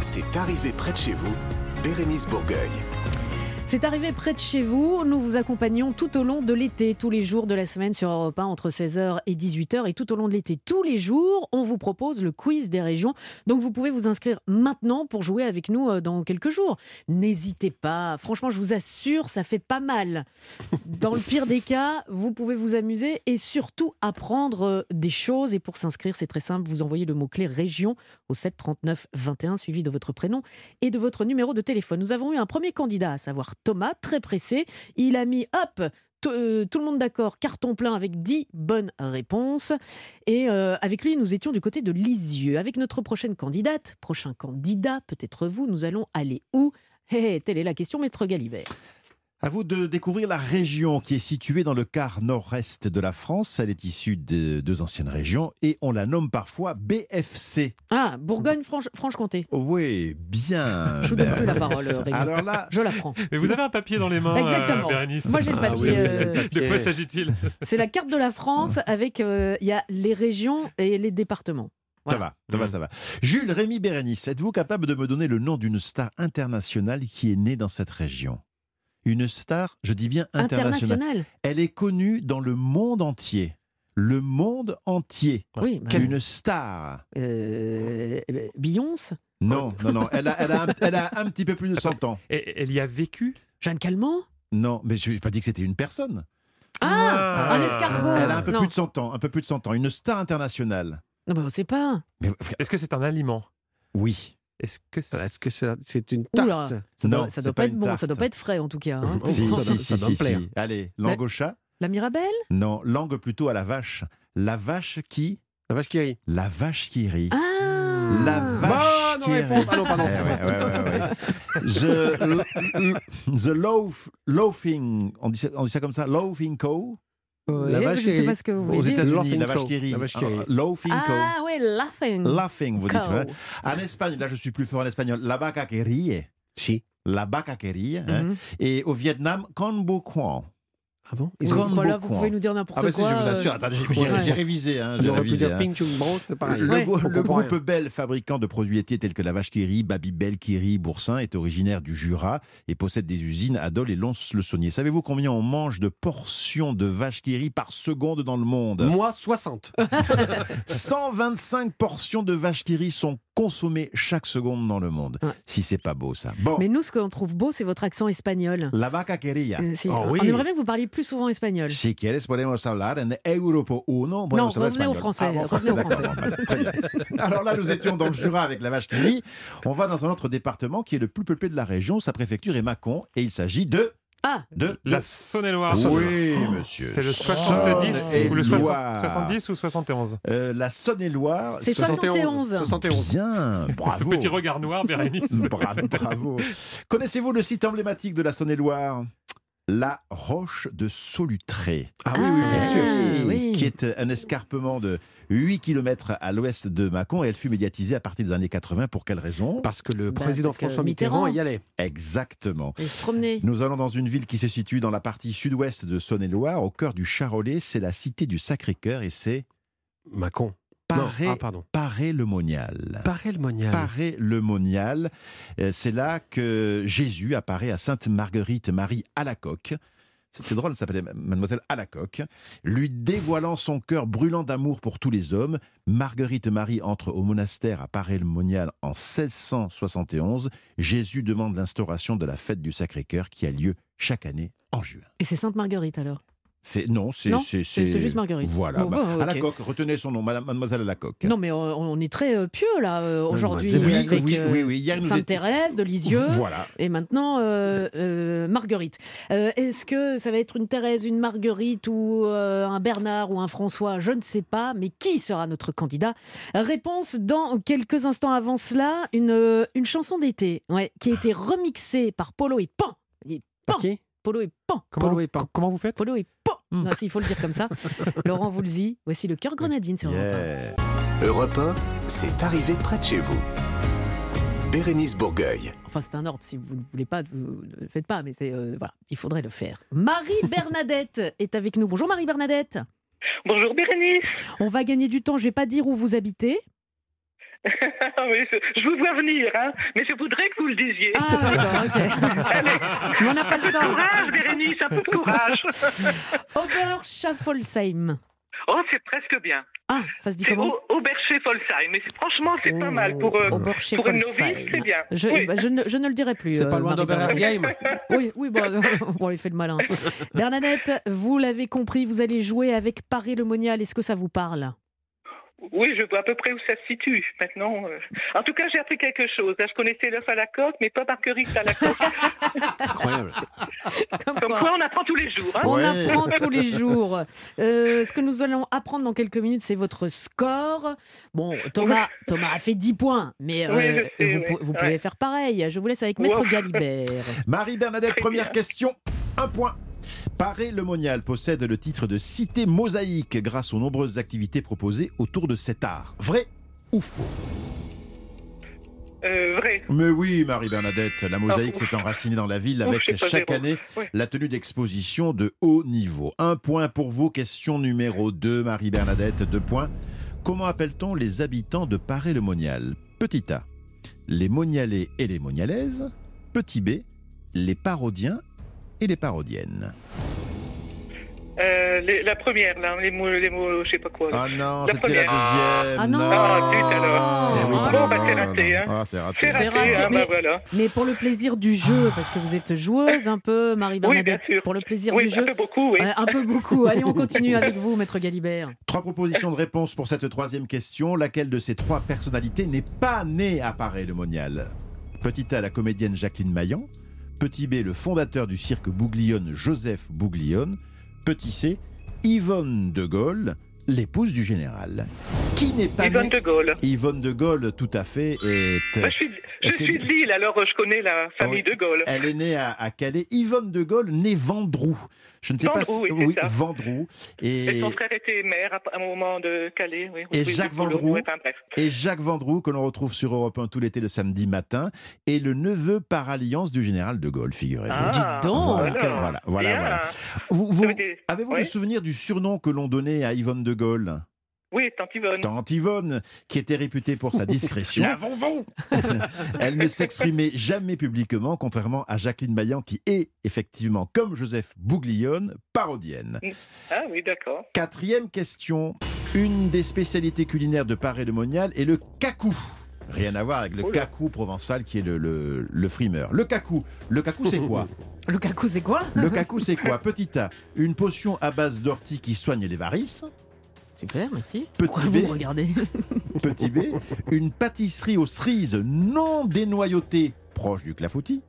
C'est arrivé près de chez vous, Bérénice Bourgueil. C'est arrivé près de chez vous. Nous vous accompagnons tout au long de l'été, tous les jours de la semaine sur Europe 1 entre 16h et 18h. Et tout au long de l'été, tous les jours, on vous propose le quiz des régions. Donc vous pouvez vous inscrire maintenant pour jouer avec nous euh, dans quelques jours. N'hésitez pas. Franchement, je vous assure, ça fait pas mal. Dans le pire des cas, vous pouvez vous amuser et surtout apprendre euh, des choses. Et pour s'inscrire, c'est très simple. Vous envoyez le mot-clé région au 7 39 21 suivi de votre prénom et de votre numéro de téléphone. Nous avons eu un premier candidat, à savoir Thomas, très pressé. Il a mis hop euh, tout le monde d'accord, carton plein avec 10 bonnes réponses. Et euh, avec lui, nous étions du côté de Lisieux. Avec notre prochaine candidate, prochain candidat, peut-être vous, nous allons aller où? Hé, hé, Telle est la question, maître Galibert. À vous de découvrir la région qui est située dans le quart nord-est de la France. Elle est issue de deux anciennes régions et on la nomme parfois BFC. Ah, Bourgogne-Franche-Comté. Oui, bien. Je vous donne plus la parole, Rémi. Alors là, Je la prends. Mais vous avez un papier dans les mains, Exactement. euh, Bérénice. Moi, j'ai le Ah papier. oui, oui, euh. De quoi s'agit-il? C'est la carte de la France avec euh, il y a les régions et les départements. Ça va, ça va, ça va. Jules Rémy Bérénice, êtes-vous capable de me donner le nom d'une star internationale qui est née dans cette région? Une star, je dis bien internationale. International. Elle est connue dans le monde entier. Le monde entier. Oui, bah, Une star. euh, euh, Beyoncé, Non, non, non. Elle a, elle a un, elle a un petit peu plus de 100 ans. Et Elle y a vécu? Jeanne Calment? Non, mais je n'ai pas dit que c'était une personne. Ah, Ah. un escargot. Elle a un peu non. plus de 100 ans. Un peu plus de 100 ans. Une star internationale. Non, mais on sait pas. Mais, Est-ce que c'est un aliment? Oui. Est-ce que c'est... Est-ce que c'est une Oula. tarte Ça doit, ça c'est doit pas pas être bon, ça doit pas être frais en tout cas. hein. Si, ça si, doit- si, ça doit si, me plaire. si. Allez, langue au chat. La Mirabelle Non, langue plutôt à la vache. La vache qui La vache qui rit. La vache qui rit. Ah La vache Bonne qui réponse. rit. Ah non, pardon. Eh ouais, ouais, ouais, ouais. The, the loaf, loafing, on dit, ça, on dit ça comme ça, loafing cow. La je vache ne sais qui pas ce que vous voulez Aux dire. États-Unis, Laughing la vache qui rit. La vache qui rit. Ah, Laughing cow. Ah ouais, laughing. Laughing, vous dites. Ouais. En Espagne, là je suis plus fort en espagnol, la vaca que rie. Si. La vaca que rit. hein. Mhm. Et au Vietnam, con bu quan. Ah bon Oui, Con voilà, bu vous pouvez nous dire n'importe Ah bah si, quoi. je vous assure, euh, attendez, j'ai- ouais. j'ai j'ai révisé. Hein, j'ai révisé, hein. ping chung bro, c'est pareil. Le, Ouais. groupe rien. Bell, fabricant de produits laitiers tels que la vache qui rit, Babybel, Kiri, Boursin, est originaire du Jura et possède des usines à Dole et Lons-le-Saunier. Savez-vous combien on mange de portions de vache qui rit par seconde dans le monde? Moi, 60. 125 portions de vache qui rit sont consommées chaque seconde dans le monde. Ouais. Si c'est pas beau ça. Bon, Mais nous, ce qu'on trouve beau, c'est votre accent espagnol. la vaca que rit. Euh, c'est- Oh On aimerait bien que vous parliez plus souvent espagnol. Si quieres podemos hablar en Europa uno. Non, podemos hablar revenez au français, Ah, bon, français. très bien. Alors là, nous étions dans le Jura avec la vache qui. On va dans un autre département qui est le plus peuplé de la région. Sa préfecture est Mâcon et il s'agit de Ah, de, La Saône-et-Loire. Oui, monsieur. C'est le 70 Saône-et-Loire. ou le 60 70 ou 71 Euh, la Saône-et-Loire. c'est 71. 71. Bien, Ce bravo. petit regard noir, Bérénice. Bravo, bravo. Connaissez-vous le site emblématique de la Saône-et-Loire? La Roche de Solutré. Ah oui, oui, bien Ah, sûr. oui. Qui est un escarpement de 8 km à l'ouest de Mâcon et elle fut médiatisée à partir des années 80. Pour quelle raison? Parce que le Bah, président François Mitterrand. Mitterrand y allait. Exactement. Et se promener. Nous allons dans une ville qui se situe dans la partie sud-ouest de Saône-et-Loire, au cœur du Charolais. C'est la cité du Sacré-Cœur et c'est Macon. Paré, Non, ah, pardon. Paré-le-Monial. Paré-le-Monial. Paré-le-Monial. Euh, C'est là que Jésus apparaît à Sainte Marguerite Marie Alacoque. C'est c'est drôle, elle s'appelait Mademoiselle Alacoque. Lui dévoilant son cœur brûlant d'amour pour tous les hommes, Marguerite Marie entre au monastère à Paré-le-Monial en 1671. Jésus demande l'instauration de la fête du Sacré-Cœur qui a lieu chaque année en juin. Et c'est Sainte Marguerite alors? C'est non, c'est juste Marguerite. Voilà, Bon, bah, bon, ok. Alacoque, retenez son nom, Madame, Mademoiselle Alacoque. Non, mais on, on est très euh, pieux là euh, aujourd'hui oui, avec oui, euh, oui, oui. Hier, nous Sainte étions- Thérèse de Lisieux. Voilà. Et maintenant, euh, euh, Marguerite. Euh, Est-ce que ça va être une Thérèse, une Marguerite ou euh, un Bernard ou un François? Je ne sais pas, mais qui sera notre candidat? Réponse dans quelques instants avant cela, une, une chanson d'été ouais, qui a été remixée par Polo et Pan. Et Pan. Polo et Pan. Comment, Polo et Pan. comment vous faites? Polo et Pan. Hmm. Non, si, il faut le dire comme ça. Laurent Voulzy, voici le cœur grenadine sur Europe un. Yeah. Europe 1, c'est arrivé près de chez vous. Bérénice Bourgueil. Enfin, c'est un ordre. Si vous ne voulez pas, vous ne le faites pas, mais c'est euh, voilà, il faudrait le faire. Marie Bernadette est avec nous. Bonjour Marie Bernadette. Bonjour Bérénice. On va gagner du temps. Je vais pas dire où vous habitez. Je, vous vois venir, hein, mais je voudrais que vous le disiez. Ah d'accord, ok. Mais on n'a pas un peu le temps. courage, Bérénice, un peu de courage. Oberschaffolsheim. Oh, c'est presque bien. Ah, ça se dit comment Oberscheffolsheim, mais franchement, c'est pas mal pour, euh, pour une novice, c'est bien. Je, Oui. bah, je ne, je ne le dirai plus. C'est pas euh, loin Bernadette. Oui, oui, bon, on lui fait le malin. Bernadette, vous l'avez compris, vous allez jouer avec Paris-le-Monial. Est-ce que ça vous parle? Oui, je vois à peu près où ça se situe maintenant. euh. En tout cas, j'ai appris quelque chose. Là, je connaissais l'œuf à la coque, mais pas Marguerite à la coque. Incroyable. Comme Comme quoi. quoi, on apprend tous les jours. Hein. On apprend tous les jours. Euh, ce que nous allons apprendre dans quelques minutes, c'est votre score. Bon, Thomas, Thomas a fait 10 points, mais euh, Oui, je sais, vous, oui. Ouais. pouvez faire pareil. Je vous laisse avec Maître Wow. Galibert. Marie-Bernadette, première question. Un point. Paris-le-Monial possède le titre de cité mosaïque grâce aux nombreuses activités proposées autour de cet art. Vrai ou faux? Euh, vrai. Mais oui, Marie-Bernadette, la mosaïque Ah, ouf. s'est enracinée dans la ville avec chaque zéro. année Ouais. la tenue d'expositions de haut niveau. Un point pour vous. Question numéro 2, Marie-Bernadette. Deux points. Comment appelle-t-on les habitants de Paray-le-Monial Petit A, les Monialais et les Monialaises. Petit B, les Parodiens et les Parodiennes. Euh, les- la première, là, les mots, les mots, je sais pas quoi. là. Ah non, c'était la deuxième. Ah non. Ah, zut alors. Eh oui, Ah parce bon, que- bah, c'est raté, hein. Ah, c'est raté. C'est C'est raté, raté, ah, mais- bah voilà. Mais pour le plaisir du jeu, parce que vous êtes joueuse un peu, Oui, Marie-Bernadette. bien sûr. pour le plaisir Oui, du un jeu. peu beaucoup, oui. Un peu beaucoup. Allez, on continue avec vous, Maître Galibert. Trois propositions de réponse pour cette troisième question. Laquelle de ces trois personnalités n'est pas née à Paray-le-Monial Petit A, la comédienne Jacqueline Maillan. Petit B, le fondateur du cirque Bouglione, Joseph Bouglione. Petit C, Yvonne de Gaulle, l'épouse du général. Qui n'est pas Yvonne né- de Gaulle. Yvonne de Gaulle, tout à fait. Est, Moi, je suis, je était- suis de Lille, alors euh, je connais la famille de Gaulle. Elle est née à, à Calais. Yvonne de Gaulle, née Vendroux. Je ne sais pas si. oui. Vendroux. Et Et, son frère était maire à un moment de Calais. Oui, et Jacques Vendroux. oui, enfin, bref. et Jacques Vendroux, que l'on retrouve sur Europe 1 tout l'été le samedi matin, est le neveu par alliance du général de Gaulle, figurez-vous. Ah, Dites donc. Voilà, voilà. voilà, voilà, Bien. voilà. Vous- Avez-vous Ouais. le souvenir du surnom que l'on donnait à Yvonne de Gaulle? Oui, tante Yvonne. Tante Yvonne, qui était réputée pour sa discrétion. Elle ne s'exprimait jamais publiquement, contrairement à Jacqueline Maillan, qui est effectivement, comme Joseph Bouglione, parodienne. Ah oui, d'accord. Quatrième question. Une des spécialités culinaires de Paris de Monial est le cacou. Rien à voir avec le Oula. cacou provençal qui est le, le, le frimeur. Le cacou. Le cacou, c'est quoi? Le cacou, c'est quoi? Le cacou, c'est quoi? Petit A, une potion à base d'ortie qui soigne les varices. Super, merci. Petit Pourquoi B. vous regardez Petit B, une pâtisserie aux cerises non dénoyautée, proche du clafoutis.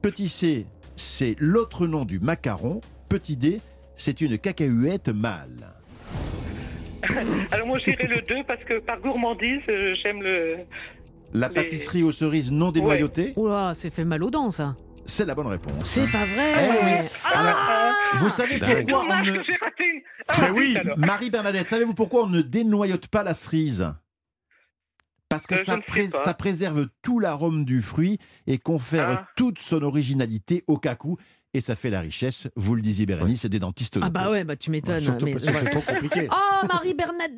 Petit C, c'est l'autre nom du macaron. Petit D, c'est une cacahuète mâle. Alors moi, j'irai le 2 parce que par gourmandise, euh, j'aime le. La Les- pâtisserie aux cerises non dénoyautée, Oula, c'est fait mal aux dents, ça. c'est la bonne réponse. C'est pas Eh vrai. oui. Alors, vous savez pourquoi on Dommage ne... raté. Ah, Mais oui. Marie-Bernadette, savez-vous pourquoi on ne dénoyote pas la cerise? Parce que Euh, pré- ça préserve tout l'arôme du fruit et confère Ah. toute son originalité au cacou. Et ça fait la richesse, vous le disiez Bérénice, c'est des dentistes Ah bah ouais, bah tu m'étonnes. surtout mais- parce que c'est trop compliqué. Oh, Marie-Bernadette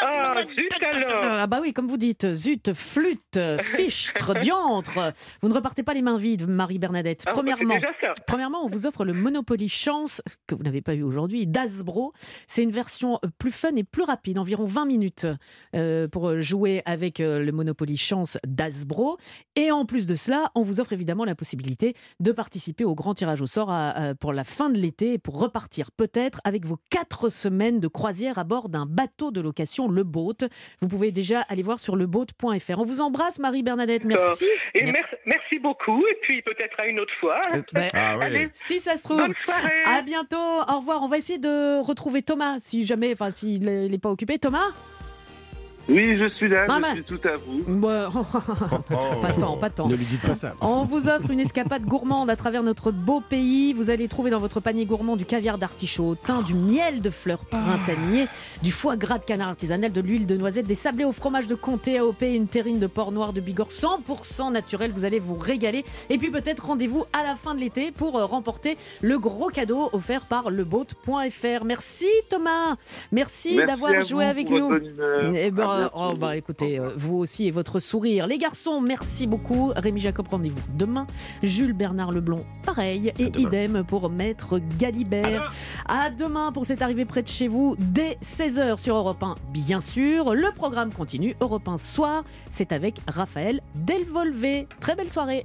Ah, zut alors Ah bah oui, comme vous dites, zut, flûte, fichtre, diantre. Vous ne repartez pas les mains vides, Marie-Bernadette. Ah, bah, c'est Premièrement, déjà ça. premièrement, on vous offre le Monopoly Chance, que vous n'avez pas eu aujourd'hui, d'Asbro. C'est une version euh, plus fun et plus rapide, environ 20 minutes euh, pour jouer avec euh, le Monopoly Chance d'Asbro. Et en plus de cela, on vous offre évidemment la possibilité de participer au grand tirage au sort à- à- pour la fin de l'été et pour repartir peut-être avec vos quatre semaines de croisière à bord d'un bateau de location, le Boat. Vous pouvez déjà aller voir sur leboat.fr. On vous embrasse, Marie-Bernadette. Merci. Et Merci. merci. merci beaucoup. Et puis peut-être à une autre fois. Ben, Ah Allez. Si ça se trouve. Bonne soirée. À bientôt. Au revoir. On va essayer de retrouver Thomas, si jamais, enfin, s'il n'est pas occupé. Thomas? Oui, je suis là, je suis tout à vous. Ouais. Pas tant, pas tant. Ne lui dites pas ça. On vous offre une escapade gourmande à travers notre beau pays. Vous allez trouver dans votre panier gourmand du caviar d'artichaut, au thym, du miel de fleurs printanier, du foie gras de canard artisanal, de l'huile de noisette, des sablés au fromage de comté AOP, une terrine de porc noir de Bigorre 100% naturel. Vous allez vous régaler. Et puis peut-être rendez-vous à la fin de l'été pour euh, remporter le gros cadeau offert par leboat.fr. Merci Thomas. Merci, Merci d'avoir joué avec nous. ben, Bientôt. oh, bah, écoutez, euh, vous aussi et votre sourire. Les garçons, merci beaucoup. Rémi Jacob, rendez-vous demain. Jules Bernard Leblond, pareil. Et idem pour Maître Galibert. À demain pour cette arrivée près de chez vous, dès 16h sur Europe 1, bien sûr. Le programme continue. Europe 1 soir, c'est avec Raphaël Delvolvé. Très belle soirée.